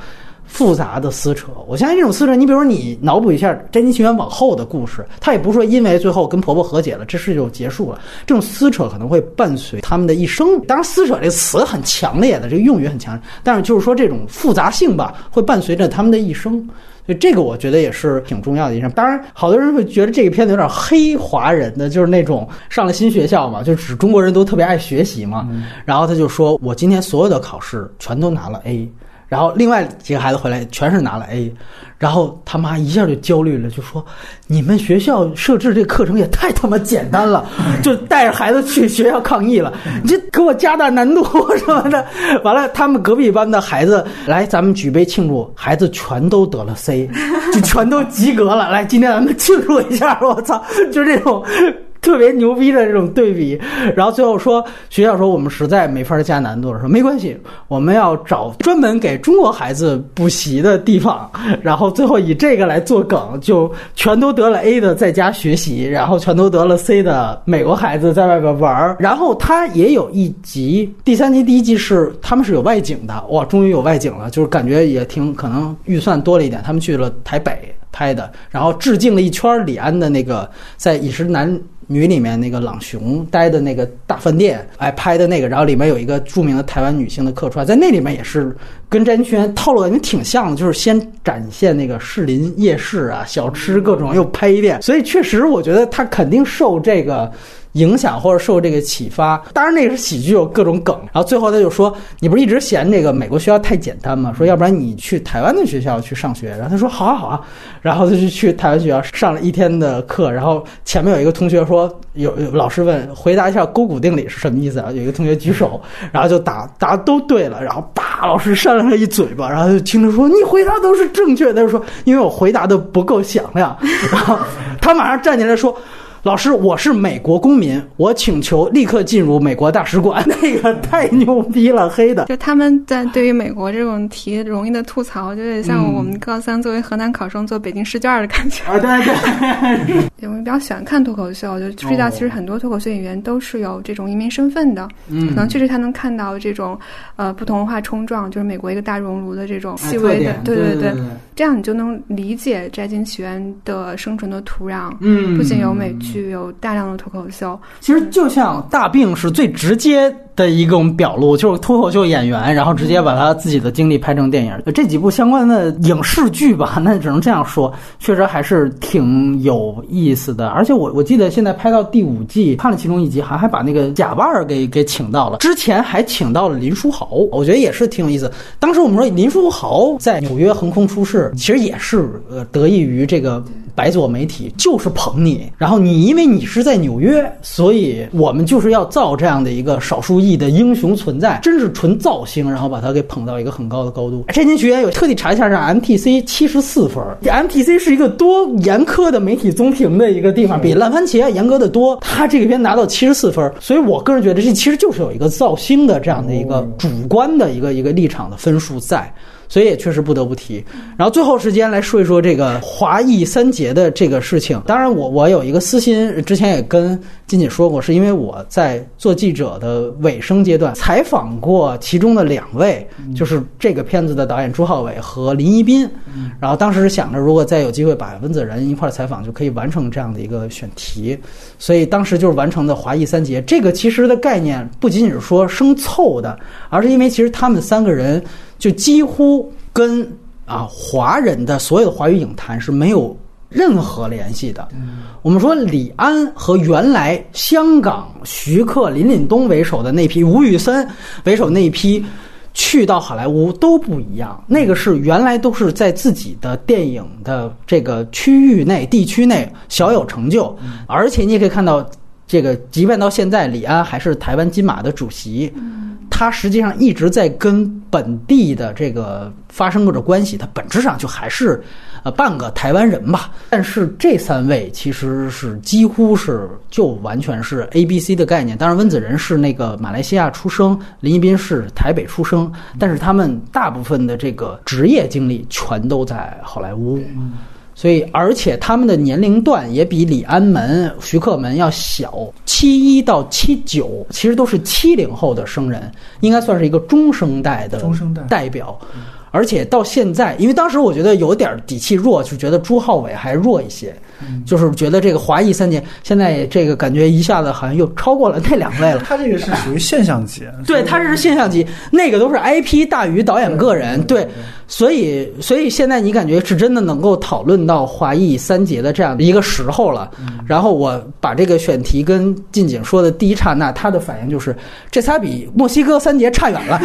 复杂的撕扯，我相信这种撕扯，你比如说你脑补一下《真金奇缘》往后的故事，他也不是说因为最后跟婆婆和解了，这事就结束了。这种撕扯可能会伴随他们的一生。当然，撕扯这个词很强烈的，这个用语很强，但是就是说这种复杂性吧，会伴随着他们的一生。所以这个我觉得也是挺重要的一点。当然，好多人会觉得这个片子有点黑华人的，就是那种上了新学校嘛，就指中国人都特别爱学习嘛。然后他就说：“我今天所有的考试全都拿了 A。”然后另外几个孩子回来全是拿了 A，然后他妈一下就焦虑了，就说：“你们学校设置这课程也太他妈简单了，就带着孩子去学校抗议了，你这给我加大难度 什么的。”完了，他们隔壁班的孩子来，咱们举杯庆祝，孩子全都得了 C，就全都及格了。来，今天咱们庆祝一下，我操，就这种。特别牛逼的这种对比，然后最后说学校说我们实在没法加难度了，说没关系，我们要找专门给中国孩子补习的地方，然后最后以这个来做梗，就全都得了 A 的在家学习，然后全都得了 C 的美国孩子在外边玩。然后他也有一集，第三集第一季是他们是有外景的，哇，终于有外景了，就是感觉也挺可能预算多了一点，他们去了台北拍的，然后致敬了一圈李安的那个在《饮食男》。女里面那个朗雄待的那个大饭店，哎，拍的那个，然后里面有一个著名的台湾女性的客串，在那里面也是跟詹圈套路感觉挺像的，就是先展现那个士林夜市啊、小吃各种，又拍一遍，所以确实我觉得他肯定受这个。影响或者受这个启发，当然那个是喜剧，有各种梗。然后最后他就说：“你不是一直嫌这个美国学校太简单吗？说要不然你去台湾的学校去上学。”然后他说：“好啊好啊。”然后他就去台湾学校上了一天的课。然后前面有一个同学说：“有有老师问，回答一下勾股定理是什么意思啊？”有一个同学举手，然后就答答都对了。然后叭，老师扇了他一嘴巴，然后就听着说：“你回答都是正确。”他就说：“因为我回答的不够响亮。”然后他马上站起来说。老师，我是美国公民，我请求立刻进入美国大使馆。那个太牛逼了，黑的。就他们在对于美国这种题容易的吐槽，就有点像我们高三作为河南考生做北京试卷的感觉。啊，对对。我们比较喜欢看脱口秀，就注意到其实很多脱口秀演员都是有这种移民身份的。嗯。可能确实他能看到这种呃不同文化冲撞，就是美国一个大熔炉的这种细微的，对对对。这样你就能理解《摘金起源》的生存的土壤。嗯。不仅有美剧。具有大量的脱口秀，其实就像大病是最直接。的一种表露，就是脱口秀演员，然后直接把他自己的经历拍成电影。这几部相关的影视剧吧，那只能这样说，确实还是挺有意思的。而且我我记得现在拍到第五季，看了其中一集，还还把那个贾万儿给给请到了，之前还请到了林书豪，我觉得也是挺有意思。当时我们说林书豪在纽约横空出世，其实也是呃得益于这个白左媒体，就是捧你，然后你因为你是在纽约，所以我们就是要造这样的一个少数裔。的英雄存在，真是纯造星，然后把他给捧到一个很高的高度。这年学员有特地查一下，是 MTC 七十四分。MTC 是一个多严苛的媒体综评的一个地方，比烂番茄严格的多。他这个片拿到七十四分，所以我个人觉得这其实就是有一个造星的这样的一个主观的一个一个立场的分数在。所以也确实不得不提。然后最后时间来说一说这个华裔三杰的这个事情。当然，我我有一个私心，之前也跟金姐说过，是因为我在做记者的尾声阶段采访过其中的两位，就是这个片子的导演朱浩伟和林一斌。然后当时想着，如果再有机会把温子仁一块采访，就可以完成这样的一个选题。所以当时就是完成的华裔三杰。这个其实的概念不仅仅是说生凑的，而是因为其实他们三个人。就几乎跟啊华人的所有的华语影坛是没有任何联系的。我们说李安和原来香港徐克、林岭东为首的那批，吴宇森为首那一批去到好莱坞都不一样。那个是原来都是在自己的电影的这个区域内、地区内小有成就，而且你也可以看到，这个即便到现在，李安还是台湾金马的主席。他实际上一直在跟本地的这个发生着关系，他本质上就还是呃半个台湾人吧。但是这三位其实是几乎是就完全是 A B C 的概念。当然，温子仁是那个马来西亚出生，林一斌是台北出生，但是他们大部分的这个职业经历全都在好莱坞。所以，而且他们的年龄段也比李安门、徐克门要小，七一到七九，其实都是七零后的生人，应该算是一个中生代的中生代代表。而且到现在，因为当时我觉得有点底气弱，就觉得朱浩伟还弱一些，就是觉得这个华裔三杰现在这个感觉一下子好像又超过了那两位了。他这个是属于现象级，对他这是现象级，那个都是 IP 大于导演个人，对。所以，所以现在你感觉是真的能够讨论到华裔三杰的这样的一个时候了。然后我把这个选题跟近景说的第一刹那，他的反应就是这仨比墨西哥三杰差远了。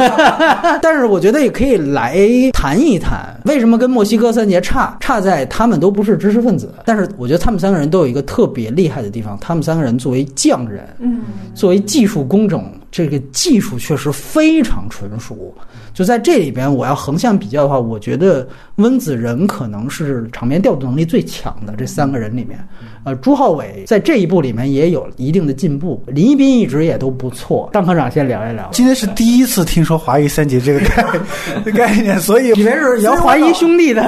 但是我觉得也可以来谈一谈，为什么跟墨西哥三杰差？差在他们都不是知识分子。但是我觉得他们三个人都有一个特别厉害的地方，他们三个人作为匠人，嗯，作为技术工种，这个技术确实非常纯熟。就在这里边，我要横向比较的话，我觉得温子仁可能是场面调度能力最强的这三个人里面。呃，朱浩伟在这一步里面也有一定的进步，林一斌一直也都不错。张科长先聊一聊，今天是第一次听说华谊三杰这个概 概念，所以以为是聊华谊兄弟的，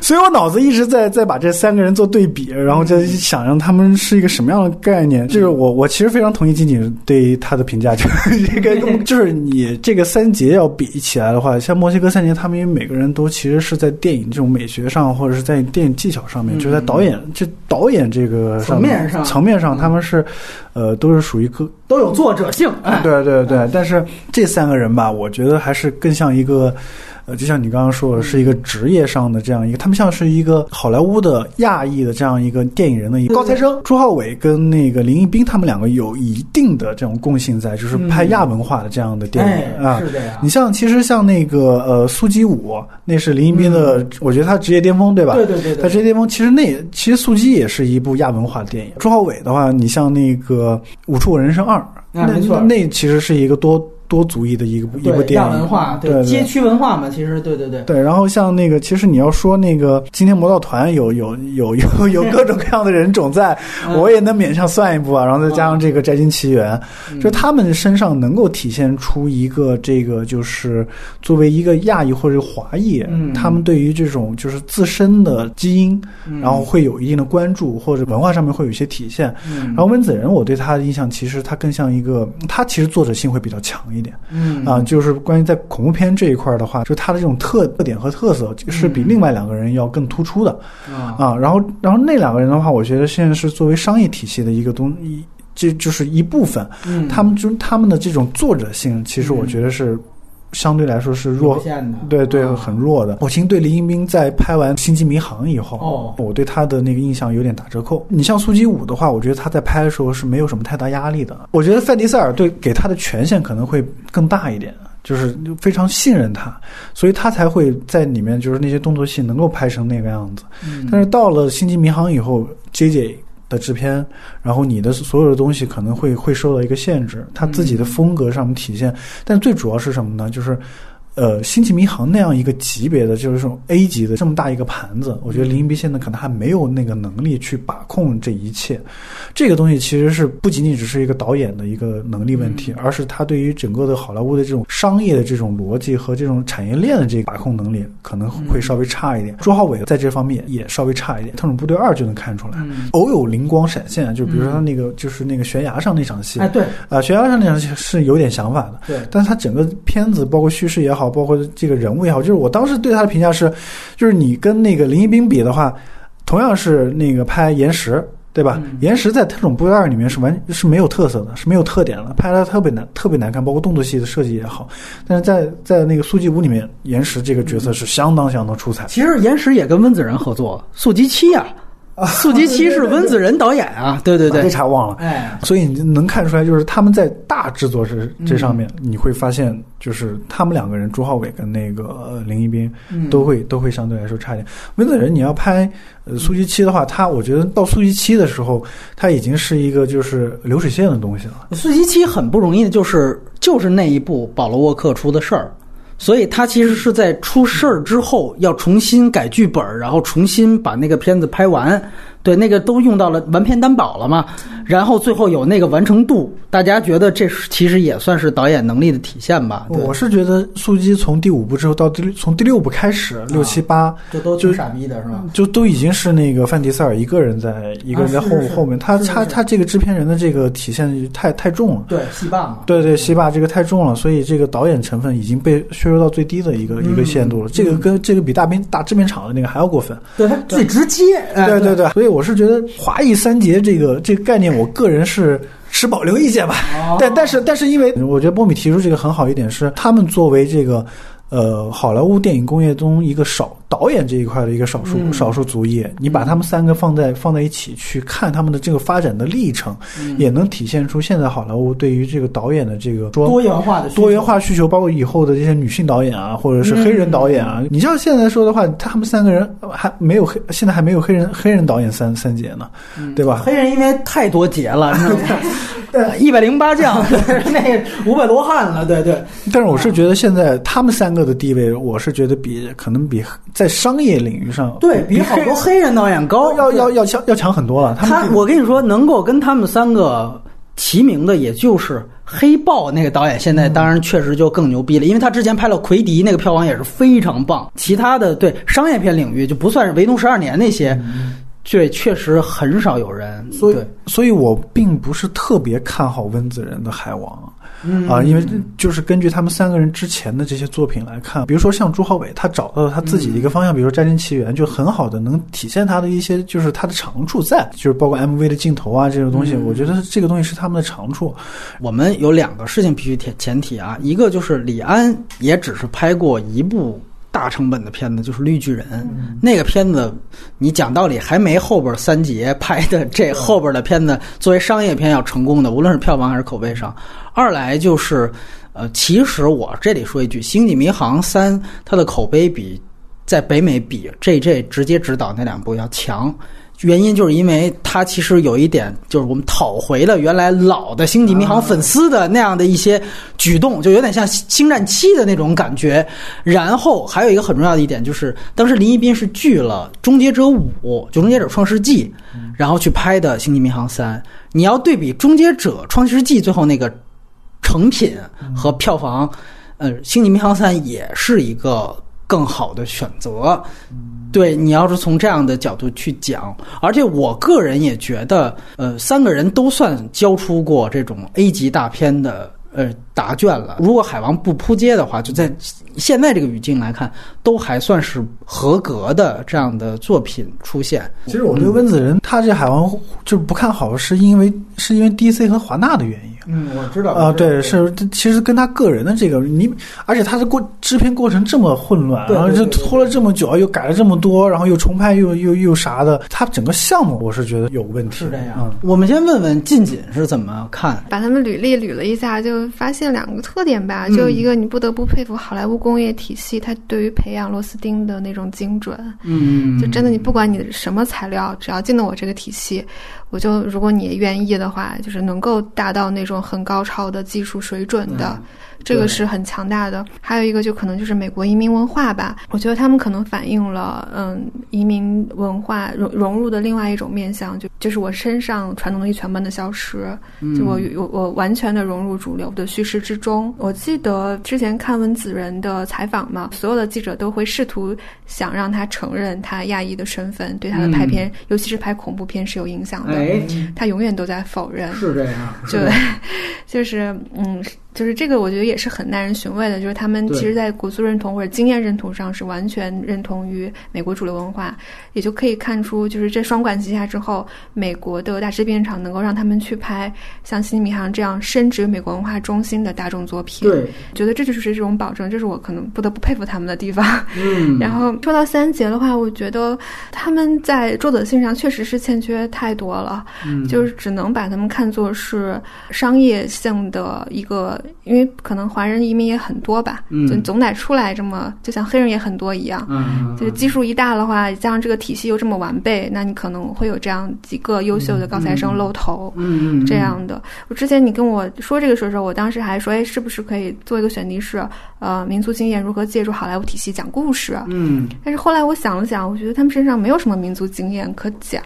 所以我脑子一直在在把这三个人做对比，然后在想让他们是一个什么样的概念。就是我我其实非常同意金姐对他的评价，就是 这个 就是你这个三杰要比起来的话，像墨西哥三杰，他们因为每个人都其实是在电影这种美学上，或者是在电影技巧上面，就在导演这。导演这个层面上，层面上他们是，呃，都是属于个都有作者性。对对对，但是这三个人吧，我觉得还是更像一个。呃，就像你刚刚说的，是一个职业上的这样一个，他们像是一个好莱坞的亚裔的这样一个电影人的一个高材生。朱浩伟跟那个林一斌，他们两个有一定的这种共性在，就是拍亚文化的这样的电影啊。是这样。你像其实像那个呃苏基武，那是林一斌的，我觉得他职业巅峰，对吧？对对对。他职业巅峰，其实那其实苏基也是一部亚文化的电影。朱浩伟的话，你像那个《舞出我人生二》，那那其实是一个多。多族裔的一个一部电影，文化，对街区文化嘛，其实对对对。对，然后像那个，其实你要说那个今天魔道团有有有有 有各种各样的人种在，我也能勉强算一部啊。然后再加上这个《摘金奇缘》，就他们身上能够体现出一个这个，就是作为一个亚裔或者华裔，他们对于这种就是自身的基因，然后会有一定的关注，或者文化上面会有一些体现。然后温子仁，我对他的印象其实他更像一个，他其实作者性会比较强。一点，嗯啊，就是关于在恐怖片这一块的话，就他的这种特特点和特色是比另外两个人要更突出的啊。然后，然后那两个人的话，我觉得现在是作为商业体系的一个东一，这就是一部分。嗯，他们就他们的这种作者性，其实我觉得是。相对来说是弱，对对，很弱的。我其实对林一斌在拍完《星际迷航》以后，哦，我对他的那个印象有点打折扣。你像苏基五的话，我觉得他在拍的时候是没有什么太大压力的。我觉得范迪塞尔对给他的权限可能会更大一点，就是非常信任他，所以他才会在里面就是那些动作戏能够拍成那个样子。但是到了《星际迷航》以后，J J。的制片，然后你的所有的东西可能会会受到一个限制，他自己的风格上面体现，但最主要是什么呢？就是。呃，星际迷航那样一个级别的，就是这种 A 级的这么大一个盘子，我觉得林一斌现在可能还没有那个能力去把控这一切。这个东西其实是不仅仅只是一个导演的一个能力问题，而是他对于整个的好莱坞的这种商业的这种逻辑和这种产业链的这个把控能力可能会稍微差一点。朱浩伟在这方面也稍微差一点，《特种部队二》就能看出来，偶有灵光闪现，就比如说他那个就是那个悬崖上那场戏，哎，对，啊，悬崖上那场戏是有点想法的，对，但是他整个片子包括叙事也好。包括这个人物也好，就是我当时对他的评价是，就是你跟那个林一斌比的话，同样是那个拍岩石，对吧？岩石在《特种部队二》里面是完是没有特色的，是没有特点的，拍的特别难，特别难看。包括动作戏的设计也好，但是在在那个速激五里面，岩石这个角色是相当相当出彩。其实岩石也跟温子仁合作，速激七呀。啊，速激七是温子仁导演啊，对对对，这茬忘了，哎，所以你能看出来，就是他们在大制作这这上面，你会发现，就是他们两个人，朱浩伟跟那个林一斌，都会都会相对来说差一点。温子仁，你要拍呃速激七的话，他我觉得到速激七的时候，他已经是一个就是流水线的东西了。速激七很不容易的，就是就是那一部保罗沃克出的事儿。所以他其实是在出事儿之后要重新改剧本，然后重新把那个片子拍完。对，那个都用到了完片担保了嘛，然后最后有那个完成度，大家觉得这其实也算是导演能力的体现吧？我是觉得速激从第五部之后到第从第六部开始，六七八就都挺傻逼的是吧？就都已经是那个范迪塞尔一个人在一个人在后后面，他他他这个制片人的这个体现太太重了。对，戏霸嘛。对对，戏霸这个太重了，所以这个导演成分已经被削弱到最低的一个一个限度了。这个跟这个比大兵大制片厂的那个还要过分。对，他最直接。对对对，所以。我是觉得华裔三杰这个这个概念，我个人是持保留意见吧。但但是但是，因为我觉得波米提出这个很好一点是，他们作为这个呃，好莱坞电影工业中一个少导演这一块的一个少数、嗯。少数族裔，你把他们三个放在放在一起去看他们的这个发展的历程，嗯。也能体现出现在好莱坞对于这个导演的这个多元化的多元化需求，包括以后的这些女性导演啊，或者是黑人导演啊。你像现在说的话，他们三个人还没有黑，现在还没有黑人黑人导演三三杰呢，对吧？黑人因为太多节了，对，一百零八将，那五百罗汉了，对对，但是我是觉得现在他们三个的地位，我是觉得比可能比在商业领域上对比好多黑人导演高，要要要强要强很多了。他我跟你说，能够跟他们三个齐名的，也就是《黑豹》那个导演。现在当然确实就更牛逼了，因为他之前拍了《魁迪》，那个票房也是非常棒。其他的对商业片领域就不算是《唯独十二年》那些，对，确实很少有人。所以，所以我并不是特别看好温子仁的《海王》。嗯啊，因为就是根据他们三个人之前的这些作品来看，比如说像朱浩伟，他找到了他自己的一个方向，比如说《摘金奇缘》，就很好的能体现他的一些就是他的长处在，就是包括 MV 的镜头啊这种东西，我觉得这个东西是他们的长处。我们有两个事情必须前前提啊，一个就是李安也只是拍过一部大成本的片子，就是《绿巨人》那个片子，你讲道理还没后边三杰拍的这后边的片子作为商业片要成功的，无论是票房还是口碑上。二来就是，呃，其实我这里说一句，《星际迷航三》它的口碑比在北美比 J J 直接指导那两部要强。原因就是因为它其实有一点，就是我们讨回了原来老的《星际迷航》粉丝的那样的一些举动，就有点像《星战七》的那种感觉。然后还有一个很重要的一点，就是当时林一斌是拒了《终结者五》就《终结者创世纪》，然后去拍的《星际迷航三》。你要对比《终结者创世纪》最后那个成品和票房，呃，《星际迷航三》也是一个更好的选择。对你要是从这样的角度去讲，而且我个人也觉得，呃，三个人都算交出过这种 A 级大片的呃答卷了。如果海王不扑街的话，就在现在这个语境来看，都还算是合格的这样的作品出现。其实我对温子仁他这海王就是不看好，是因为是因为 DC 和华纳的原因。嗯，我知道啊、对，是其实跟他个人的这个你，而且他的过制片过程这么混乱，然后就拖了这么久，又改了这么多，然后又重拍又又又啥的，他整个项目我是觉得有问题。是这样。嗯我们先问问近锦是怎么看？把他们履历捋了一下，就发现两个特点吧。就一个，你不得不佩服好莱坞工业体系，它对于培养螺丝钉的那种精准。嗯，就真的，你不管你什么材料，只要进了我这个体系，我就如果你愿意的话，就是能够达到那种很高超的技术水准的。这个是很强大的。还有一个就可能就是美国移民文化吧，我觉得他们可能反映了嗯移民文化融融入的另外一种面向，就就是我身上传统东西全般的消失，就我我我完全的融入主流的叙事之中。我记得之前看温子仁的采访嘛，所有的记者都会试图想让他承认他亚裔的身份对他的拍片，尤其是拍恐怖片是有影响的。哎，他永远都在否认。是这样，就 就是嗯，就是这个，我觉得也是很耐人寻味的。就是他们其实，在国族认同或者经验认同上是完全认同于美国主流文化，也就可以看出，就是这双管齐下之后，美国的大制片厂能够让他们去拍像《星际迷航》这样深植美国文化中心的大众作品。对，觉得这就是这种保证，这是我可能不得不佩服他们的地方。嗯，然后说到三杰的话，我觉得他们在作者性上确实是欠缺太多了，嗯就是只能把他们看作是商业性的一个，因为可能华人移民也很多吧，嗯就总得出来这么，就像黑人也很多一样。嗯，就是基数一大的话，加上这个体系又这么完备，那你可能会有这样几个优秀的高材生露头。这样的，我之前你跟我说这个时候，我当时还说，哎，是不是可以做一个选题是，呃，民族经验如何借助好莱坞体系讲故事？嗯，但是后来我想了想，我觉得他们身上没有什么民族经验可讲。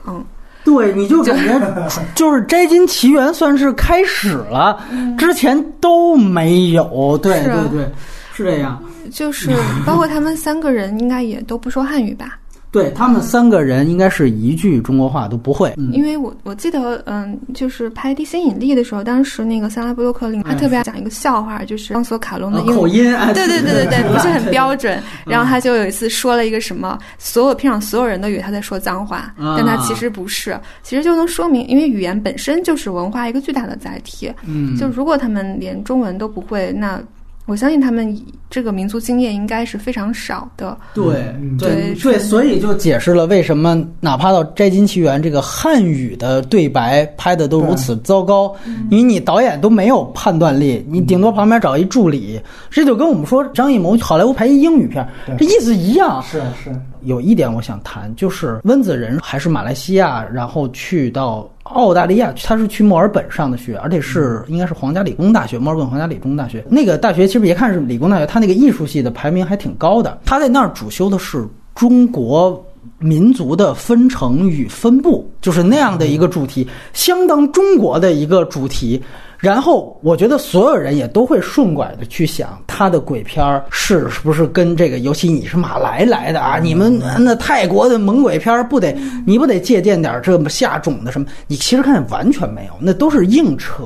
对，你就感觉 就是《摘金奇缘》算是开始了，之前都没有。对对对，是这样。就是包括他们三个人，应该也都不说汉语吧？对他们三个人应该是一句中国话都不会。嗯因为我我记得，嗯，就是拍《地心引力》的时候，当时那个萨拉布洛克林他特别爱讲一个笑话，就是朗索卡隆的。口音，哎 对对对对对，不是很标准。然后他就有一次说了一个什么，所有片场所有人都以为他在说脏话，啊但他其实不是。其实就能说明，因为语言本身就是文化一个巨大的载体。嗯，就如果他们连中文都不会，那我相信他们这个民族经验应该是非常少的。对嗯对对对，所以就解释了为什么哪怕到《摘金奇缘》这个汉语的对白拍的都如此糟糕，因为你导演都没有判断力，你顶多旁边找一助理，这就跟我们说张艺谋好莱坞拍一英语片，对。这意思一样。是是，有一点我想谈，就是温子仁还是马来西亚，然后去到澳大利亚，他是去墨尔本上的学，而且是应该是皇家理工大学，墨尔本皇家理工大学。那个大学其实别看是理工大学，他那个艺术系的排名还挺高的。他在那儿主修的是中国。民族的分成与分布，就是那样的一个主题，相当中国的一个主题。然后我觉得所有人也都会顺拐的去想，他的鬼片儿是是不是跟这个，尤其你是马来来的啊，你们那泰国的猛鬼片儿不得，你不得借鉴点儿这么下种的什么？你其实看完全没有，那都是硬扯。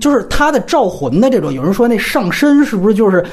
就是他的招魂的这种，有人说那上身是不是就是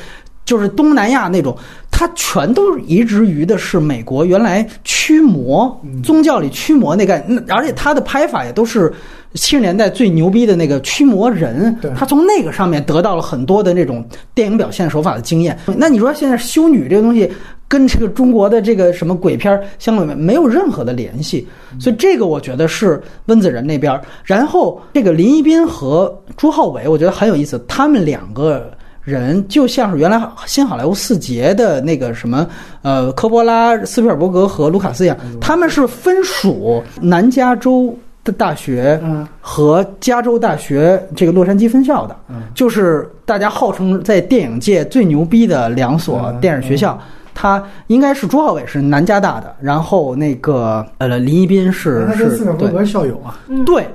就是东南亚那种？它全都移植于的是美国原来驱魔宗教里驱魔那个，那而且它的拍法也都是七十年代最牛逼的那个驱魔人，他从那个上面得到了很多的那种电影表现手法的经验。那你说现在修女这个东西跟这个中国的这个什么鬼片儿相关没有任何的联系，所以这个我觉得是温子仁那边儿。然后这个林一斌和朱浩伟，我觉得很有意思，他们两个。人就像是原来新好莱坞四杰的那个什么，呃，科波拉、斯皮尔伯格和卢卡斯一样，他们是分属南加州的大学嗯和加州大学这个洛杉矶分校的，就是大家号称在电影界最牛逼的两所嗯电影学校。他应该是朱浩伟是南加大的，然后那个呃林一斌是是对斯皮尔伯格校友啊，对，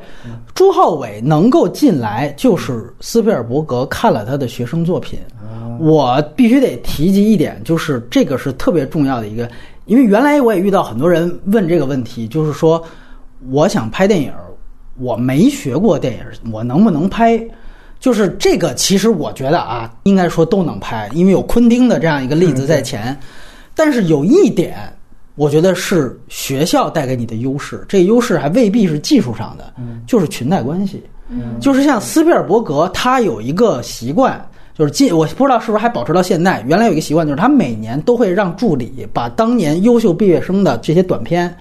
朱浩伟能够进来，就是斯皮尔伯格看了他的学生作品。我必须得提及一点，就是这个是特别重要的一个，因为原来我也遇到很多人问这个问题，就是说我想拍电影，我没学过电影，我能不能拍？就是这个，其实我觉得啊，应该说都能拍，因为有昆汀的这样一个例子在前。但是有一点，我觉得是学校带给你的优势，这优势还未必是技术上的，就是裙带关系。就是像斯皮尔伯格，他有一个习惯，就是进我不知道是不是还保持到现在。原来有一个习惯，就是他每年都会让助理把当年优秀毕业生的这些短片，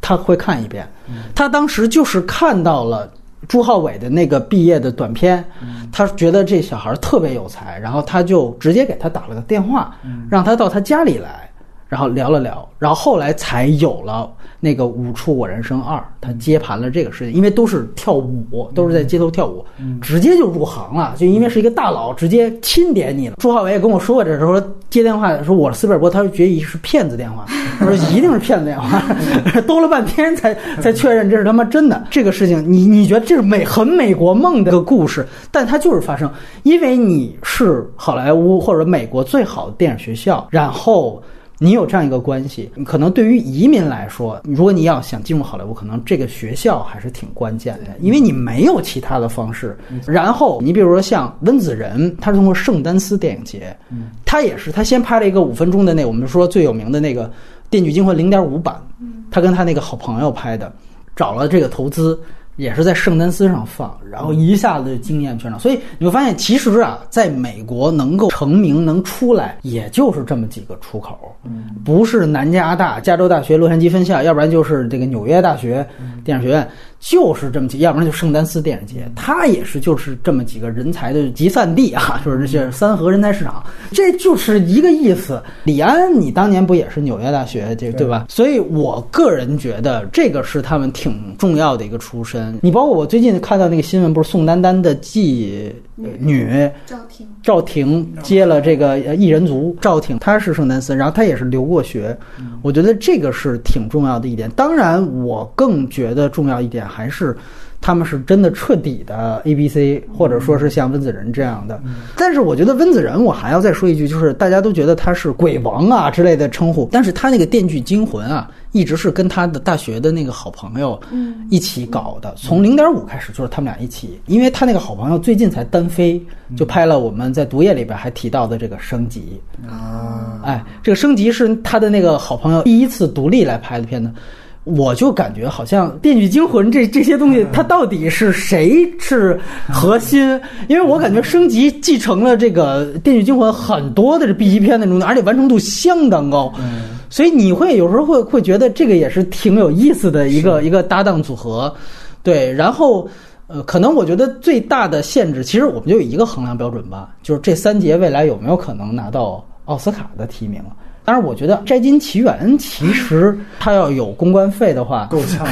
他会看一遍。他当时就是看到了。朱浩伟的那个毕业的短片，他觉得这小孩特别有才，然后他就直接给他打了个电话，让他到他家里来，然后聊了聊，然后后来才有了那个《舞出我人生二》，他接盘了这个事情，因为都是跳舞，都是在街头跳舞，直接就入行了，就因为是一个大佬，直接钦点你了。朱浩伟也跟我说过这事，说接电话说我是斯皮尔伯，他说觉得是骗子电话，他说一定是骗子电话，兜了半天才才确认这是他妈真的。这个事情，你你觉得这是美很美国梦的一个故事，但它就是发生，因为你是好莱坞或者美国最好的电影学校，然后。你有这样一个关系，可能对于移民来说，如果你要想进入好莱坞，可能这个学校还是挺关键的，因为你没有其他的方式。然后你比如说像温子仁，他是通过圣丹斯电影节，他也是他先拍了一个五分钟的那我们说最有名的那个《电锯惊魂》零点五版，他跟他那个好朋友拍的，找了这个投资。也是在圣丹斯上放，然后一下子就惊艳全场。所以你会发现，其实啊，在美国能够成名、能出来，也就是这么几个出口，不是南加大、加州大学洛杉矶分校，要不然就是这个纽约大学电影学院，就是这么几，要不然就圣丹斯电影节，它也是就是这么几个人才的集散地啊，就是这些三河人才市场，这就是一个意思。李安，你当年不也是纽约大学这对吧？所以我个人觉得这个是他们挺重要的一个出身。你包括我最近看到那个新闻，不是宋丹丹的继女赵婷，赵婷接了这个呃艺人族，赵婷她是圣丹斯，然后她也是留过学，我觉得这个是挺重要的一点。当然，我更觉得重要一点还是。他们是真的彻底的 A B C，或者说是像温子仁这样的。但是我觉得温子仁，我还要再说一句，就是大家都觉得他是鬼王啊之类的称呼，但是他那个《电锯惊魂》啊，一直是跟他的大学的那个好朋友一起搞的，从零点五开始就是他们俩一起，因为他那个好朋友最近才单飞，就拍了我们在毒液里边还提到的这个升级。啊，哎，这个升级是他的那个好朋友第一次独立来拍的片子。我就感觉好像《电锯惊魂》这这些东西，它到底是谁是核心？因为我感觉升级继承了这个《电锯惊魂》很多的这 B 级片那种，而且完成度相当高。所以你会有时候会会觉得这个也是挺有意思的一个一个搭档组合，对。然后呃，可能我觉得最大的限制，其实我们就有一个衡量标准吧，就是这三节未来有没有可能拿到奥斯卡的提名。当然，我觉得《摘金奇缘》其实 它要有公关费的话，够呛，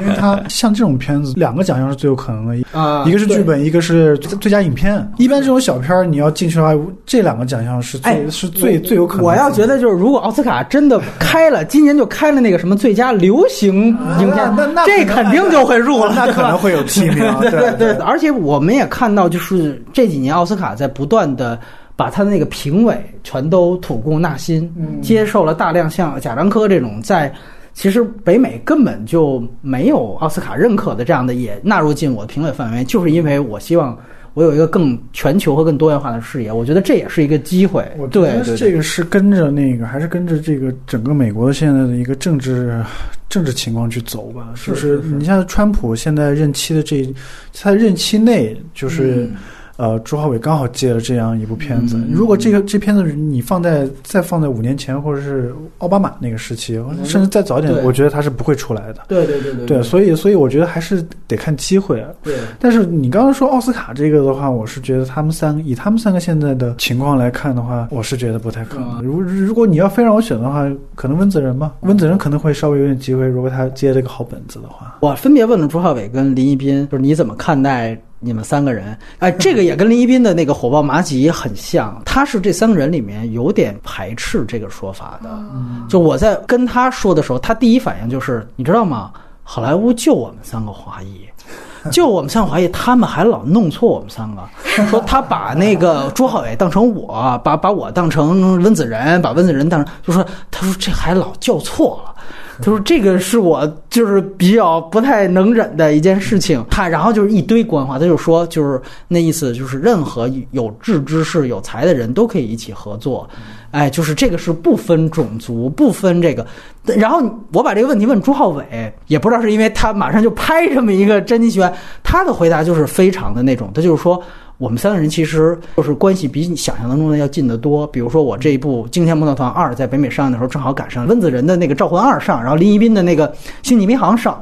因为它像这种片子，两个奖项是最有可能的，啊一个是剧本，一个是最佳影片。一般这种小片儿你要进去的话，这两个奖项是最、哎是最最有可能。我要觉得就是，如果奥斯卡真的开了，今年就开了那个什么最佳流行影片，那那这肯定就会入了，那可能会有提名 对对对，而且我们也看到，就是这几年奥斯卡在不断的。把他的那个评委全都吐故纳新，接受了大量像贾樟柯这种在其实北美根本就没有奥斯卡认可的这样的也纳入进我的评委范围，就是因为我希望我有一个更全球和更多元化的视野，我觉得这也是一个机会。我觉对这个是跟着那个，还是跟着这个整个美国现在的一个政治政治情况去走吧。是就是你像川普现在任期的这，他任期内就是。嗯呃，朱浩伟刚好接了这样一部片子。嗯如果这个这片子你放在再放在五年前，或者是奥巴马那个时期，甚至再早一点我觉得他是不会出来的。对对对对对，所以所以我觉得还是得看机会。啊对但是你刚刚说奥斯卡这个的话，我是觉得他们三个以他们三个现在的情况来看的话，我是觉得不太可能。嗯如如果你要非让我选的话，可能温子仁吧，温子仁可能会稍微有点机会，如果他接了个好本子的话。我分别问了朱浩伟跟林一斌，就是你怎么看待你们三个人？哎，这个也跟林一斌的那个火爆麻吉很像，他是这三个人里面有点排斥这个说法的。就我在跟他说的时候，他第一反应就是，你知道吗？好莱坞就我们三个华裔。就我们三个华裔，他们还老弄错我们三个，说他把那个朱浩伟当成我，把把我当成温子仁，把温子仁当成，就说他说这还老叫错了。他说：“这个是我就是比较不太能忍的一件事情。”他然后就是一堆官话，他就说就是那意思，就是任何有志之士、有才的人都可以一起合作。哎，就是这个是不分种族、不分这个。然后我把这个问题问朱浩伟，也不知道是因为他马上就拍这么一个《真金奇缘》，他的回答就是非常的那种，他就是说。我们三个人其实就是关系比你想象当中的要近得多。比如说，我这一部《惊天魔盗团二》在北美上映的时候，正好赶上温子仁的那个《召唤二》上，然后林一斌的那个《星际迷航》上，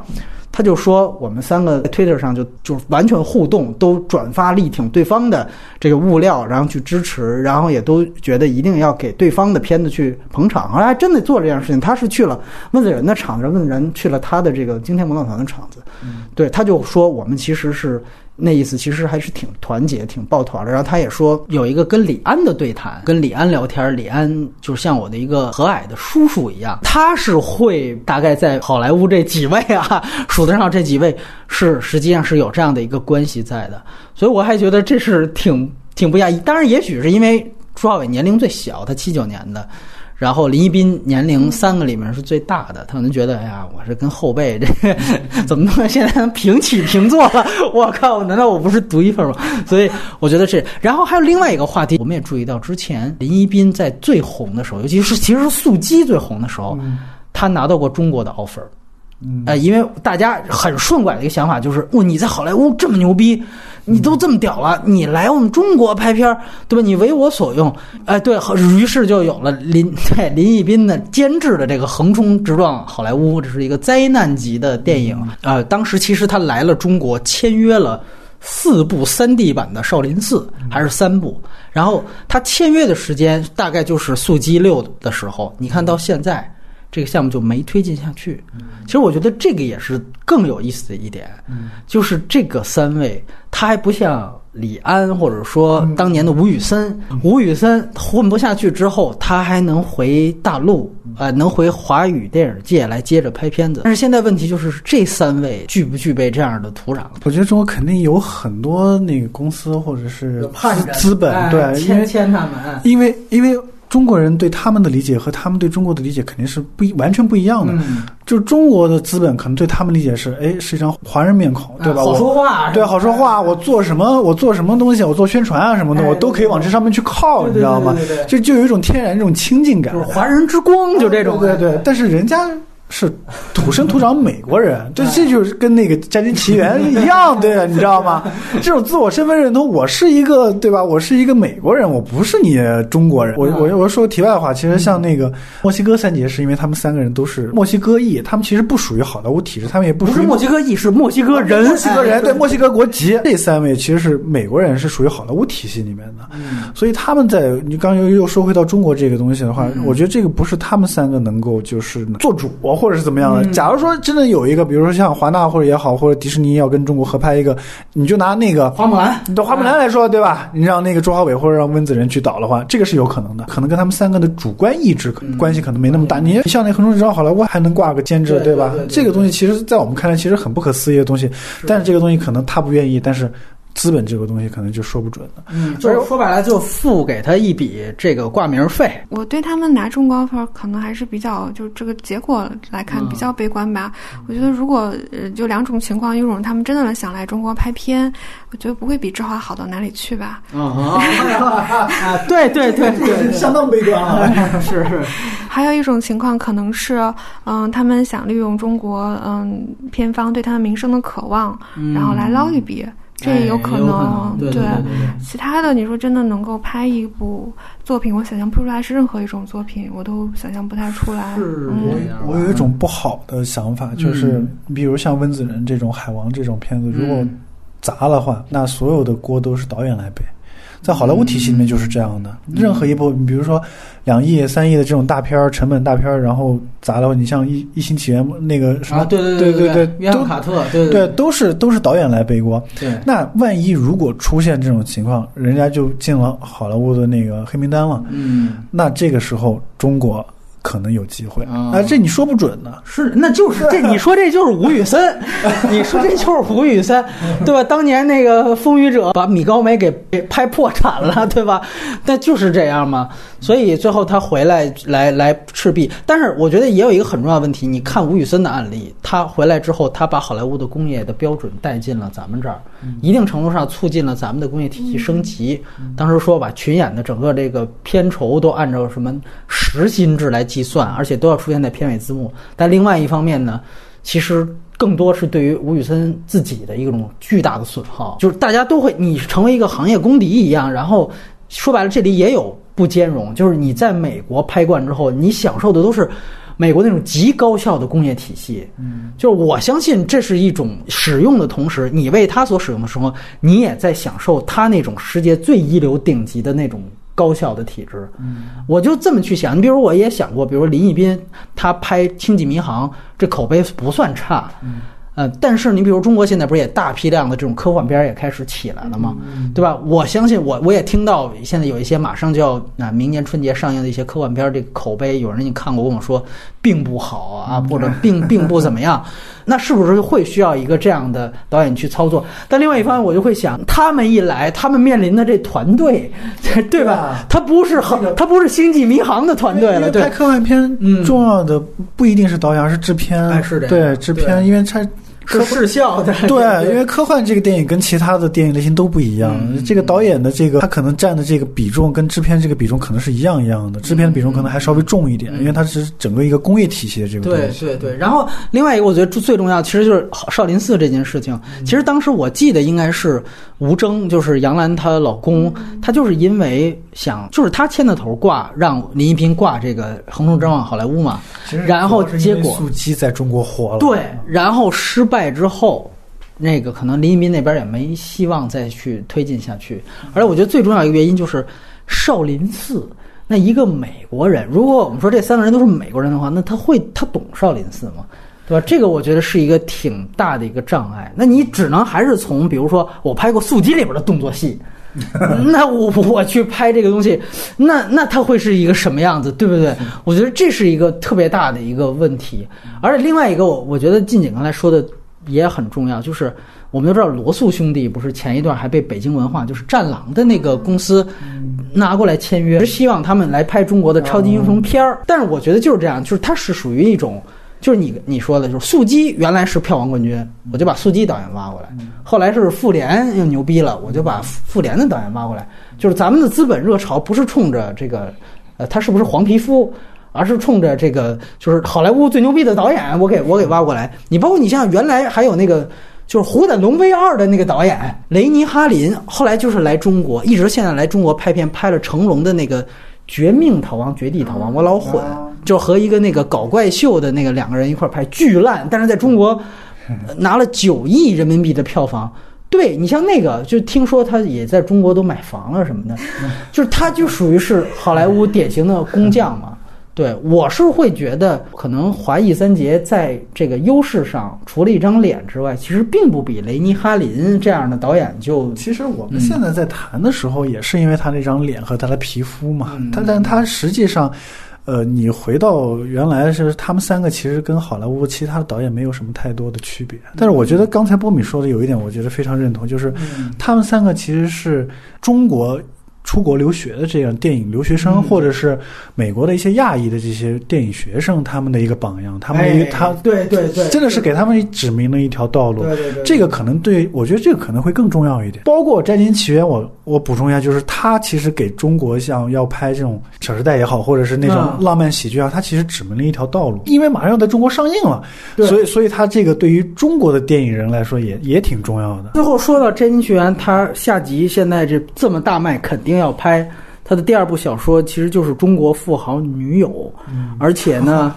他就说我们三个在 Twitter 上就就完全互动，都转发力挺对方的这个物料，然后去支持，然后也都觉得一定要给对方的片子去捧场。后来还真的做了这件事情，他是去了温子仁的场子，温子仁去了他的这个《惊天魔盗团》的场子，对，他就说我们其实是。那意思其实还是挺团结、挺抱团的。然后他也说有一个跟李安的对谈，跟李安聊天，李安就像我的一个和蔼的叔叔一样，他是会大概在好莱坞这几位啊数得上这几位是实际上是有这样的一个关系在的，所以我还觉得这是挺挺不亚异。当然，也许是因为朱浩伟年龄最小，他七九年的。然后林一斌年龄三个里面是最大的，他可能觉得，哎呀，我是跟后辈这 怎么能现在能平起平坐了？我靠，难道我不是独一份吗？所以我觉得是。然后还有另外一个话题，我们也注意到，之前林一斌在最红的时候，尤其是其实是素鸡最红的时候，他拿到过中国的 offer。嗯呃，因为大家很顺拐的一个想法就是，哦，你在好莱坞这么牛逼，你都这么屌了，你来我们中国拍片儿，对吧？你为我所用，哎，对，于是就有了林 对林一斌的监制的这个《横冲直撞好莱坞》，这是一个灾难级的电影。呃，当时其实他来了中国，签约了四部三 D 版的《少林寺》，还是三部。然后他签约的时间大概就是《速激六》的时候，你看到现在。这个项目就没推进下去。其实我觉得这个也是更有意思的一点，就是这个三位他还不像李安或者说当年的吴宇森，吴宇森混不下去之后，他还能回大陆，呃，能回华语电影界来接着拍片子。但是现在问题就是这三位具不具备这样的土壤？我觉得中国肯定有很多那个公司或者是资本，哎对，因为签他们，因为因为。中国人对他们的理解和他们对中国的理解肯定是不一完全不一样的。嗯、就是中国的资本可能对他们理解是，哎，是一张华人面孔，对吧？好说话，对，好说话。我做什么，我做什么东西，我做宣传啊什么的，哎、我都可以往这上面去靠，你知道吗？就就有一种天然这种亲近感，就是华人之光，就这种。对对对。但是人家是土生土长美国人，这，这就是跟那个《家庭奇缘》一样，对，你知道吗？这种自我身份认同，我是一个，对吧？我是一个美国人，我不是你中国人。我我我说个题外话，其实像那个墨西哥三杰，是因为他们三个人都是墨西哥裔，他们其实不属于好莱坞体制，他们也不属于不是墨西哥裔，是墨西哥人，墨西哥人哎对墨西哥国籍。这三位其实是美国人，是属于好莱坞体系里面的，嗯所以他们在你刚又又说回到中国这个东西的话，嗯我觉得这个不是他们三个能够就是做主或者是怎么样的。嗯假如说真的有一个，比如说像华纳或者也好，或者迪士尼要跟中国合拍一个，你就拿那个花木兰，你到花木兰来说，对吧？你让那个周华伟或者让温子仁去导的话，这个是有可能的，可能跟他们三个的主观意志可关系可能没那么大。你像那《横冲直撞好莱坞》还能挂个监制，对对吧？这个东西其实，在我们看来，其实很不可思议的东西，但是这个东西可能他不愿意，但是资本这个东西可能就说不准了。嗯，就是说白了，就付给他一笔这个挂名费。我对他们拿中国 offer 可能还是比较，就这个结果来看嗯比较悲观吧。我觉得如果呃就两种情况，一种他们真的想来中国拍片，我觉得不会比志华好到哪里去吧。啊啊！对对对对，相当悲观啊！是 是，还有一种情况可能是，嗯，他们想利用中国嗯片方对他们名声的渴望，然后来捞一笔，这也有可能。对对对对。其他的，你说真的能够拍一部作品，我想象不出来是任何一种作品，我都想象不太出来。是嗯这样吧我有一种不好的想法，就是比如像温子仁这种海王这种片子，如果嗯砸的话，那所有的锅都是导演来背。在好莱坞体系里面就是这样的，任何一部，你比如说两亿、三亿的这种大片儿、成本大片儿，然后砸了，你像《一一星起源》那个什么，啊，对对对对都约翰卡特，对对，都是都是导演来背锅。对，那万一如果出现这种情况，人家就进了好莱坞的那个黑名单了，嗯，那这个时候中国可能有机会啊啊，这你说不准呢。是，那就是这，你说这就是吴宇森，你说这就是吴宇森，对吧？当年那个《风雨者》把米高梅给给拍破产了，对吧？那就是这样嘛。所以最后他回来来来赤壁，但是我觉得也有一个很重要的问题，你看吴宇森的案例，他回来之后，他把好莱坞的工业的标准带进了咱们这儿，一定程度上促进了咱们的工业体系升级。当时说把群演的整个这个片酬都按照什么时薪制来计算，而且都要出现在片尾字幕。但另外一方面呢，其实更多是对于吴宇森自己的一种巨大的损耗，就是大家都会你成为一个行业公敌一样，然后说白了，这里也有不兼容，就是你在美国拍惯之后，你享受的都是。美国那种极高效的工业体系，嗯，就是我相信这是一种使用的同时，你为它所使用的时候，你也在享受它那种世界最一流顶级的那种高效的体制。嗯，我就这么去想，你比如我也想过，比如林一斌他拍《星际迷航》，这口碑不算差。嗯。呃，但是你比如中国现在不是也大批量的这种科幻片也开始起来了吗？对吧？我相信我我也听到现在有一些马上就要啊、明年春节上映的一些科幻片儿，这个口碑有人你看过跟我说并不好啊，或者并 并不怎么样。那是不是会需要一个这样的导演去操作？但另外一方面，我就会想，他们一来，他们面临的这团队，对吧啊？他不是好，他不是星际迷航的团队了，对拍。科幻片嗯重要的不一定是导演，而是制片。哎是的对制片，因为它是视效的，对，因为科幻这个电影跟其他的电影类型都不一样。嗯这个导演的这个他可能占的这个比重跟制片这个比重可能是一样一样的，制片的比重可能还稍微重一点，因为它是整个一个工业体系的这个对东西。对对，然后另外一个我觉得最重要，其实就是少林寺这件事情。其实当时我记得应该是吴征，就是杨澜她老公，他就是因为想，就是他牵的头挂让林一斌挂这个《横冲直撞好莱坞》嘛，然后结果速激在中国火了。对，然后失败之后，那个可能林一斌那边也没希望再去推进下去。而且我觉得最重要一个原因就是少林寺。那一个美国人，如果我们说这三个人都是美国人的话，那他会他懂少林寺吗？对吧？这个我觉得是一个挺大的一个障碍。那你只能还是从，比如说我拍过《速激》里边的动作戏，那我我去拍这个东西，那那它会是一个什么样子，对不对？我觉得这是一个特别大的一个问题。而且另外一个，我我觉得静景刚才说的也很重要，就是我们都知道罗素兄弟不是前一段还被北京文化就是战狼的那个公司拿过来签约，是希望他们来拍中国的超级英雄片儿。但是我觉得就是这样，就是它是属于一种。就是你你说的，就是速激原来是票房冠军，我就把速激导演挖过来。后来是复联又牛逼了，我就把复联的导演挖过来。就是咱们的资本热潮不是冲着这个，呃，他是不是黄皮肤，而是冲着这个就是好莱坞最牛逼的导演，我给我给挖过来。你包括你像原来还有那个就是《虎胆龙威二》的那个导演雷尼哈林，后来就是来中国，一直现在来中国拍片，拍了成龙的那个《绝命逃亡》《绝地逃亡》，我老混，就和一个那个搞怪秀的那个两个人一块儿拍，巨烂，但是在中国呃拿了九亿人民币的票房。对你像那个，就听说他也在中国都买房了什么的，就是他就属于是好莱坞典型的工匠嘛。对我是会觉得，可能华裔三杰在这个优势上，除了一张脸之外，其实并不比雷尼哈林这样的导演就其实我们现在在谈的时候，也是因为他那张脸和他的皮肤嘛。嗯他但他实际上，呃，你回到原来是他们三个其实跟好莱坞其他的导演没有什么太多的区别。但是我觉得刚才波米说的有一点，我觉得非常认同，就是他们三个其实是中国。出国留学的这样电影留学生，嗯或者是美国的一些亚裔的这些电影学生，他们的一个榜样，他们的一个哎他对对对，真的是给他们指明了一条道路。对对对，这个可能对我觉得这个可能会更重要一点。包括《摘金奇缘》，我我补充一下，就是他其实给中国像要拍这种《小时代》也好，或者是那种嗯浪漫喜剧啊，他其实指明了一条道路。因为马上要在中国上映了，对所以所以他这个对于中国的电影人来说也也挺重要的。最后说到《摘金奇缘》，他下集现在这这么大卖，肯定要拍。他的第二部小说其实就是《中国富豪女友》，而且呢，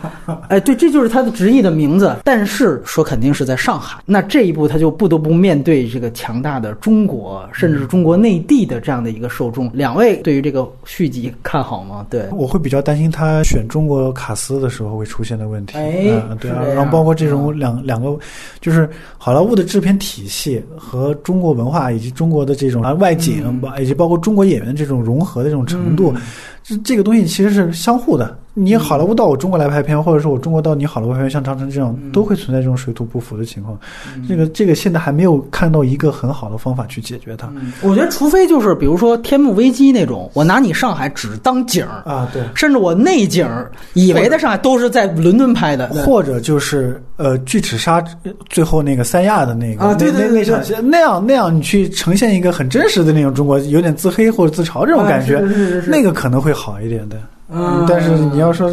哎，对，这就是他的直译的名字。但是说肯定是在上海，那这一部他就不得不面对这个强大的中国，甚至是中国内地的这样的一个受众。两位对于这个续集看好吗？对，我会比较担心他选中国卡斯的时候会出现的问题。哎嗯，对啊然后包括这种两两个，就是好莱坞的制片体系和中国文化以及中国的这种啊外景，以及包括中国演员这种融合的这种程度，这这个东西其实是相互的。你好莱坞到我中国来拍片，或者说我中国到你好莱坞拍片，像长城这样，嗯都会存在这种水土不服的情况。这个这个现在还没有看到一个很好的方法去解决它。嗯我觉得除非就是比如说天幕危机那种，我拿你上海只当景儿。啊，对。甚至我内景儿以为的上海都是在伦敦拍的，或者就是呃，巨齿鲨呃最后那个三亚的那个啊对对对那那那场戏，那样那样你去呈现一个很真实的那种中国，有点自黑或者自嘲这种感觉，啊是是是是那个可能会好一点的。嗯。但是你要说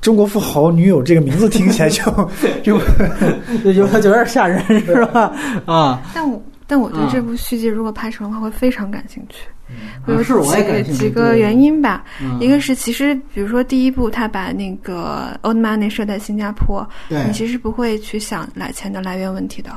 中国富豪女友这个名字听起来就 就有有有点吓人是吧？啊，但我但我对啊。这部续集如果拍成的话，会非常感兴趣。会有啊是我也几个感兴趣几个原因吧，嗯。一个是其实比如说第一部他把那个 Old Money 设在新加坡，你其实不会去想来钱的来源问题的。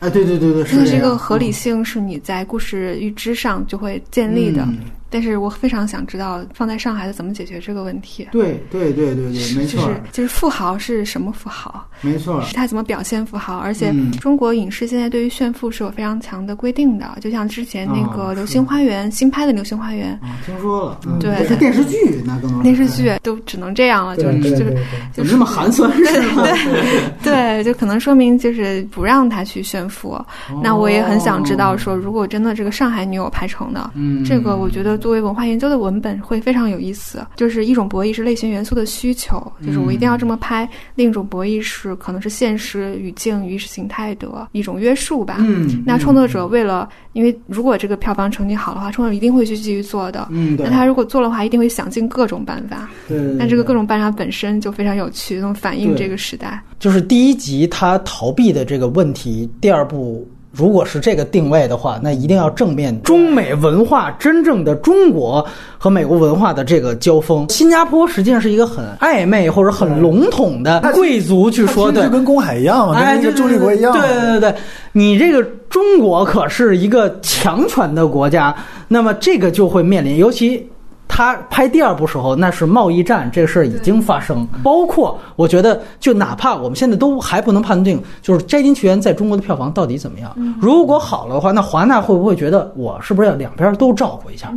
啊，对对对对，这个这个合理性是你在故事预知上就会建立的。嗯但是我非常想知道放在上海的怎么解决这个问题。对对对对对，没错就是就是富豪是什么富豪？没错，是他怎么表现富豪？而且嗯。中国影视现在对于炫富是有非常强的规定的，就像之前那个啊《流星花园》新拍的《流星花园。啊，听说了，嗯。对这是电视剧那更》电视剧都只能这样了，就就就对对怎么这么寒酸是吗？对，就可能说明就是不让他去炫富。那我也很想知道说，如果真的这个上海女友拍成的，这个我觉得作为文化研究的文本会非常有意思。就是一种博弈是类型元素的需求，就是我一定要这么拍；另一种博弈是可能是现实语境与意识形态的一种约束吧。嗯，那创作者为了，因为如果这个票房成绩好的话，创作者一定会去继续做的。嗯，对那他如果做的话，一定会想尽各种办法。对那这个各种办法本身就非常有趣，能反映这个时代。就是第一集他逃避的这个问题，第二部如果是这个定位的话，那一定要正面中美文化真正的中国和美国文化的这个交锋。新加坡实际上是一个很暧昧或者很笼统的贵族去说，对它其实就，跟公海一样嘛，哎，跟中立国一样。对对对对，你这个中国可是一个强权的国家，那么这个就会面临，尤其。他拍第二部时候，那是贸易战这个事儿已经发生，包括我觉得，就哪怕我们现在都还不能判定，就是《摘金奇缘》在中国的票房到底怎么样。如果好了的话，那华纳会不会觉得我是不是要两边都照顾一下？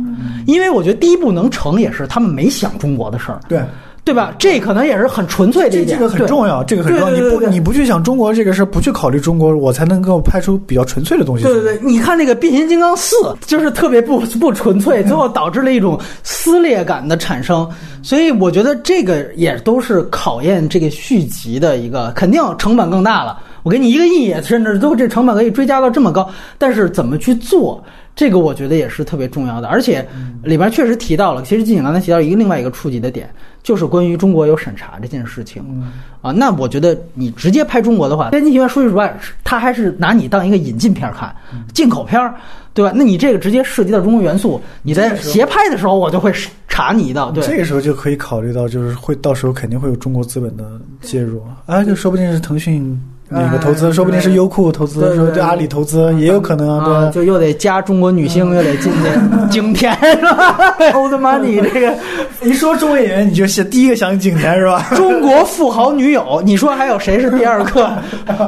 因为我觉得第一部能成也是他们没想中国的事儿，对，对吧？这可能也是很纯粹的一点，这这个很重要，这个很重要。你不你不去想中国这个事儿，不去考虑中国，我才能够拍出比较纯粹的东西。对对对，你看那个《变形金刚四》，就是特别不不纯粹，最后导致了一种撕裂感的产生。所以我觉得这个也都是考验这个续集的一个，肯定成本更大了。我给你一个亿，甚至都这成本可以追加到这么高。但是怎么去做，这个我觉得也是特别重要的。而且里边确实提到了，其实季景刚才提到一个另外一个触及的点，就是关于中国有审查这件事情。啊，那我觉得你直接拍中国的话，《边境奇缘》说句实话，他还是拿你当一个引进片儿看，进口片儿，对吧？那你这个直接涉及到中国元素，你在斜拍的时候，我就会查你一道。对，这个时候就可以考虑到，就是会到时候肯定会有中国资本的介入啊，就说不定是腾讯。那个投资说不定是优酷投资，说对阿里投资也有可能啊，对，就又得加中国女性，又得进去 景甜是吧？Old money 这个，一说中国演员，你就想第一个想景甜是吧？中国富豪女友，你说还有谁是第二个？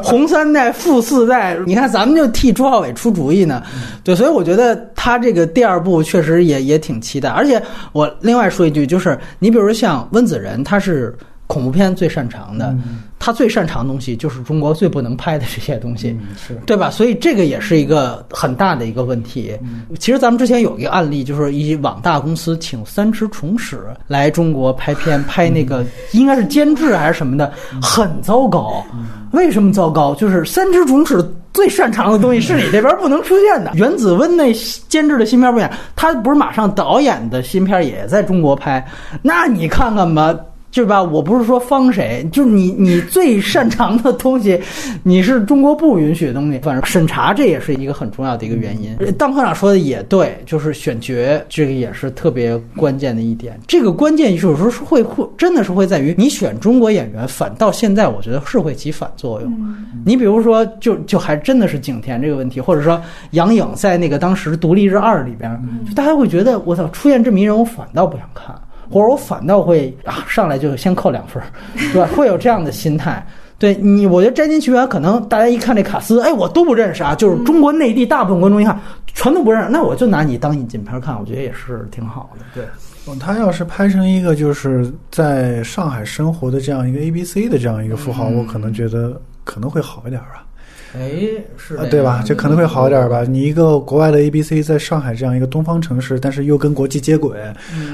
红三代、富四代，你看咱们就替朱浩伟出主意呢，对，所以我觉得他这个第二部确实也也挺期待。而且我另外说一句，就是你比如像温子仁，他是。恐怖片最擅长的，他最擅长的东西就是中国最不能拍的这些东西，是对吧？所以这个也是一个很大的一个问题。其实咱们之前有一个案例，就是一网大公司请三池崇史来中国拍片，拍那个应该是监制还是什么的，很糟糕。为什么糟糕？就是三只虫史最擅长的东西是你这边不能出现的。原子温那监制的新片不演，他不是马上导演的新片也在中国拍，那你看看吧。就是吧，我不是说方谁，就是你你最擅长的东西，你是中国不允许的东西。反正审查这也是一个很重要的一个原因。当科长说的也对，就是选角这个也是特别关键的一点。这个关键有时候是会会真的是会在于你选中国演员，反倒现在我觉得是会起反作用。你比如说，就就还真的是景甜这个问题，或者说杨颖在那个当时《独立日二》里边，就大家会觉得我操，出现这么一人，我反倒不想看。或者我反倒会啊，上来就先扣两分，对吧？会有这样的心态。对你，我觉得《摘金奇缘》可能大家一看这卡斯，哎，我都不认识啊。就是中国内地大部分观众一看，全都不认识，那我就拿你当引进片看，我觉得也是挺好的。对，他要是拍成一个就是在上海生活的这样一个 A B C 的这样一个富豪，我可能觉得可能会好一点啊。哎，是对吧？这可能会好一点吧。你一个国外的 A B C 在上海这样一个东方城市，但是又跟国际接轨，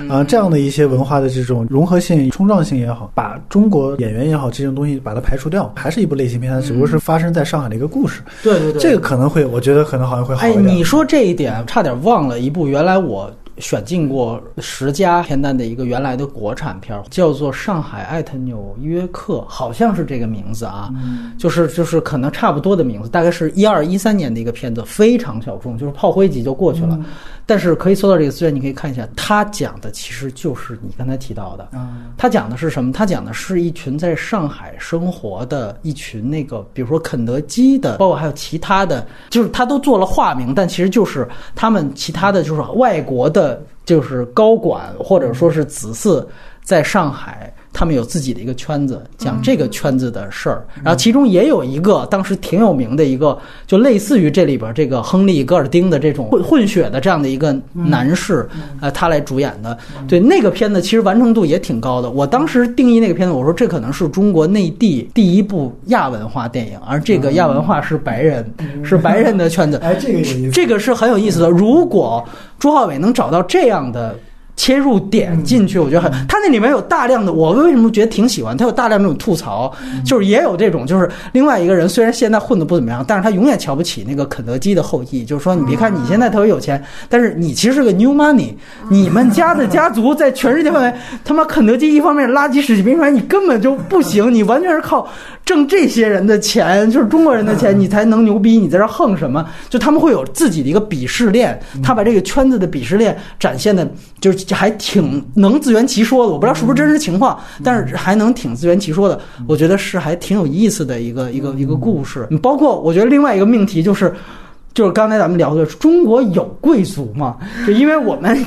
啊，这样的一些文化的这种融合性、冲撞性也好，把中国演员也好这种东西把它排除掉，还是一部类型片，它只不过是发生在上海的一个故事。对对对，这个可能会，我觉得可能好像会好一点。哎，你说这一点，差点忘了一部原来我。选进过十佳片单的一个原来的国产片，叫做《上海艾特纽约客》，好像是这个名字啊，就是就是可能差不多的名字，大概是一二一三年的一个片子，非常小众，就是炮灰级就过去了。但是可以搜到这个资源，你可以看一下，他讲的其实就是你刚才提到的。他讲的是什么？他讲的是一群在上海生活的一群那个，比如说肯德基的，包括还有其他的，就是他都做了化名，但其实就是他们其他的就是外国的，就是高管或者说是子嗣在上海。他们有自己的一个圈子，讲这个圈子的事儿，然后其中也有一个当时挺有名的一个，就类似于这里边这个亨利·戈尔丁的这种混混血的这样的一个男士，呃，他来主演的。对那个片子，其实完成度也挺高的。我当时定义那个片子，我说这可能是中国内地第一部亚文化电影，而这个亚文化是白人，是白人的圈子。哎，这个这个是很有意思的。如果朱浩伟能找到这样的。切入点进去，我觉得很。他那里面有大量的，我为什么觉得挺喜欢？他有大量这种吐槽，就是也有这种，就是另外一个人虽然现在混的不怎么样，但是他永远瞧不起那个肯德基的后裔。就是说，你别看你现在特别有钱，但是你其实是个 new money。你们家的家族在全世界范围，他妈肯德基一方面垃圾食品品牌，你根本就不行，你完全是靠挣这些人的钱，就是中国人的钱，你才能牛逼。你在这横什么？就他们会有自己的一个鄙视链，他把这个圈子的鄙视链展现的，就是。还挺能自圆其说的，我不知道是不是真实情况，但是还能挺自圆其说的，我觉得是还挺有意思的一个一个一个故事。包括我觉得另外一个命题就是。就是刚才咱们聊的，中国有贵族吗？就因为我们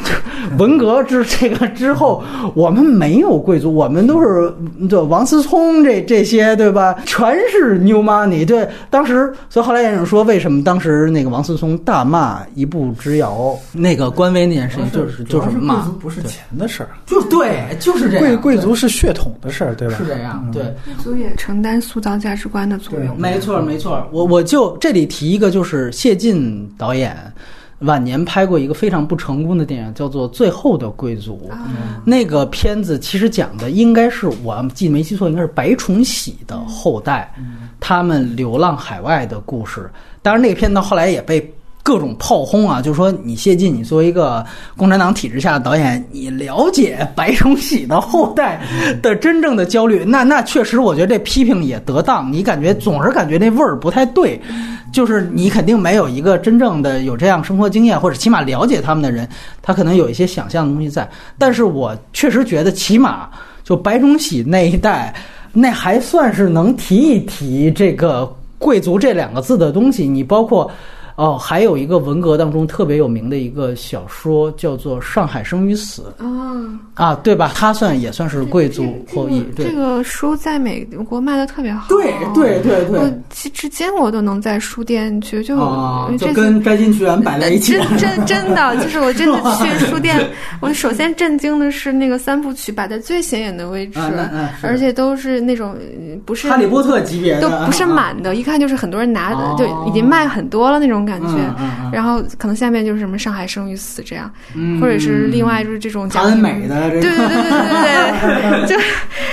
文革之这个之后，我们没有贵族，我们都是对王思聪这这些对吧？全是 new money。对，当时所以后来也有说，为什么当时那个王思聪大骂一步之遥那个官微那件事情，就是就是骂不是钱的事儿，就对，就是这样。贵贵族是血统的事儿，对吧？是这样，对。贵族也承担塑造价值观的作用。没错，没错。我我就这里提一个，就是谢。靳导演晚年拍过一个非常不成功的电影，叫做《最后的贵族》。那个片子其实讲的应该是我记没记错，应该是白崇禧的后代。他们流浪海外的故事。当然，那个片子后来也被。各种炮轰啊，就说你谢晋，你作为一个共产党体制下的导演，你了解白崇禧的后代的真正的焦虑？那 那确实，我觉得这批评也得当。你感觉总是感觉那味儿不太对，就是你肯定没有一个真正的有这样生活经验，或者起码了解他们的人，他可能有一些想象的东西在。但是我确实觉得，起码就白崇禧那一代，那还算是能提一提这个贵族这两个字的东西。你包括。哦，还有一个文革当中特别有名的一个小说，叫做《上海生与死》啊啊，对吧？他算也算是贵族后裔。这个书在美国卖的特别好。对对对对，我至今我都能在书店去，就就跟摘金奇缘摆在一起。真真真的，就是我真的去书店，我首先震惊的是那个三部曲摆在最显眼的位置，而且都是那种不是哈利波特级别的，都不是满的，一看就是很多人拿的，就已经卖很多了那种。感觉，然后可能下面就是什么上海生与死这样，或者是另外就是这种讲美的，对对对对对对，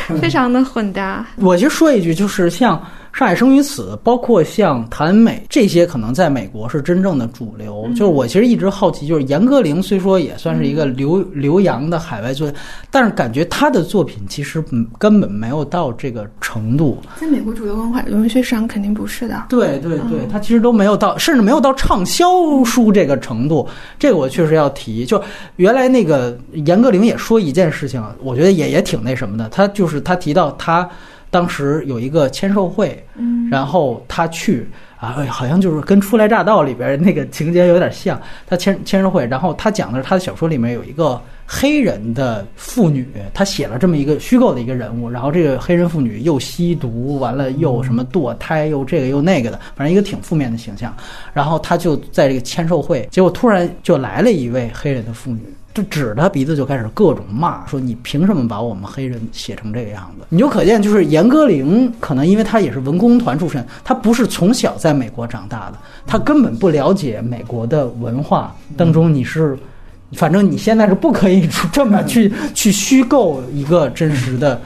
就非常的混搭。我就说一句，就是像。上海生于此，包括像谭美这些，可能在美国是真正的主流。就是我其实一直好奇，就是严歌苓虽说也算是一个留留洋的海外作家，但是感觉他的作品其实根本没有到这个程度。在美国主流文化文学市场肯定不是的。对对对，他其实都没有到，甚至没有到畅销书这个程度。这个我确实要提。就原来那个严歌苓也说一件事情，我觉得也也挺那什么的。他就是他提到他。当时有一个签售会，然后他去啊，好像就是跟《初来乍到》里边那个情节有点像。他签签售会，然后他讲的是他的小说里面有一个黑人的妇女，他写了这么一个虚构的一个人物，然后这个黑人妇女又吸毒，完了又什么堕胎，又这个又那个的，反正一个挺负面的形象。然后他就在这个签售会，结果突然就来了一位黑人的妇女。就指着他鼻子就开始各种骂，说你凭什么把我们黑人写成这个样子？你就可见，就是严歌苓可能因为他也是文工团出身，他不是从小在美国长大的，他根本不了解美国的文化当中。你是，反正你现在是不可以这么去 去虚构一个真实的。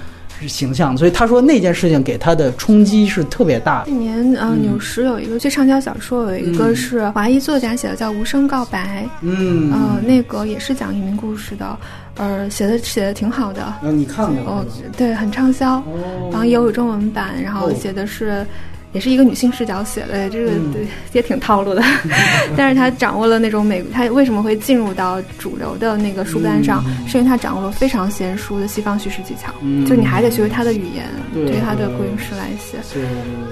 形象，所以他说那件事情给他的冲击是特别大。去年呃，纽时有一个最畅销小说，有一个是华裔作家写的，叫《无声告白》。嗯，呃，那个也是讲移民故事的，呃，写的写的挺好的。那你看过？哦，对，很畅销，然后也有中文版，然后写的是。也是一个女性视角写的，这个也挺套路的，但是她掌握了那种美，她为什么会进入到主流的那个书单上？是因为她掌握了非常娴熟的西方叙事技巧，就你还得学会她的语言，对她的贵族式来写，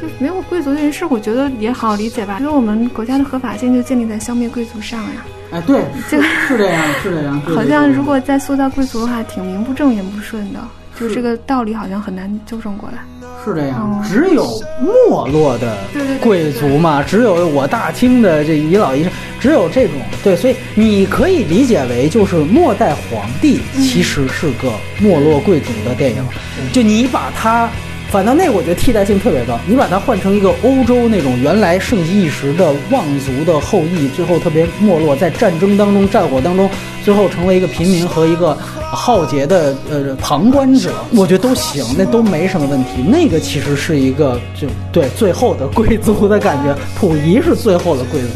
就没有贵族的人士，我觉得也好理解吧，因为我们国家的合法性就建立在消灭贵族上呀。哎，对，这个是这样，是这样。好像如果再塑造贵族的话，挺名不正言不顺的，就这个道理好像很难纠正过来。是这样，只有没落的贵族嘛，只有我大清的这遗老遗少，只有这种对，所以你可以理解为就是末代皇帝其实是个没落贵族的电影，就你把它，反倒那我觉得替代性特别高，你把它换成一个欧洲那种原来盛极一时的望族的后裔，最后特别没落，在战争当中、战火当中，最后成为一个平民和一个。浩劫的呃旁观者，我觉得都行，那都没什么问题。那个其实是一个就对最后的贵族的感觉，溥仪是最后的贵族。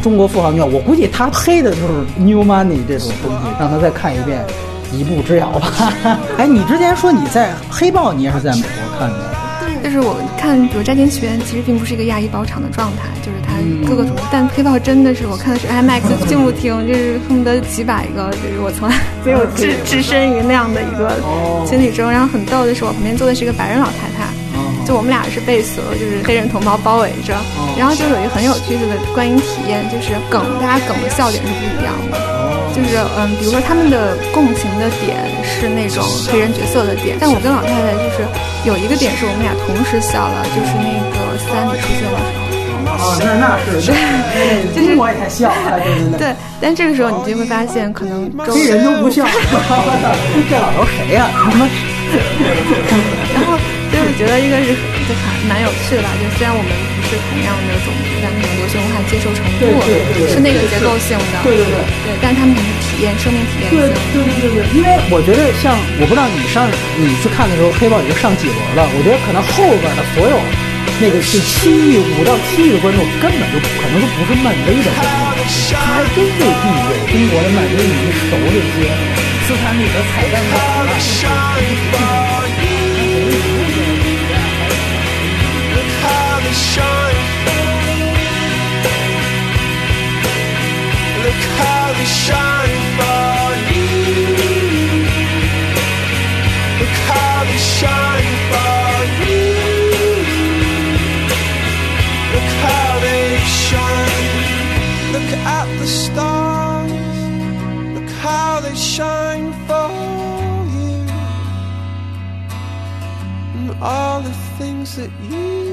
中国富豪女，我估计他黑的就是 new money 这种东西，让他再看一遍，一步之遥吧。哎，你之前说你在黑豹，你也是在美国看的。就是我看，比如《摘金奇缘》，其实并不是一个亚裔包场的状态，就是它各个种类。但黑豹真的是，我看的是 IMAX 静幕厅，就是恨不得几百个，就是我从来没有置置身于那样的一个群体中。然后很逗的是，我旁边坐的是一个白人老太太，就我们俩是被所有就是黑人同胞包围着。然后就有一个很有趣的观影体验，就是梗，大家梗的笑点是不一样的。就是嗯，比如说他们的共情的点是那种黑人角色的点，但我跟老太太就是有一个点是我们俩同时笑了，就是那个三里出现的时候。哦，那那是 对，就是我也笑了，对对对。对，但这个时候你就会发现，可能黑人都不笑。这老头谁呀？然后就是觉得一个是就还蛮有趣的吧，就虽然我们不是同样的种族，但那种流行文化接受程度是那个结构性的，对对对，对，但是他们是体验生命体验对对对对对，因为我觉得像我不知道你上你去看的时候，黑豹已经上几轮了，我觉得可能后边的所有那个是七亿五到七亿的观众，根本就可能都不是漫威的观众，他还真未必有中国的漫威迷熟这些。斯坦李的彩蛋梗 Look how they shine for you. Look how they shine for you. Look how they shine. Look at the stars. Look how they shine for you. And all the things that you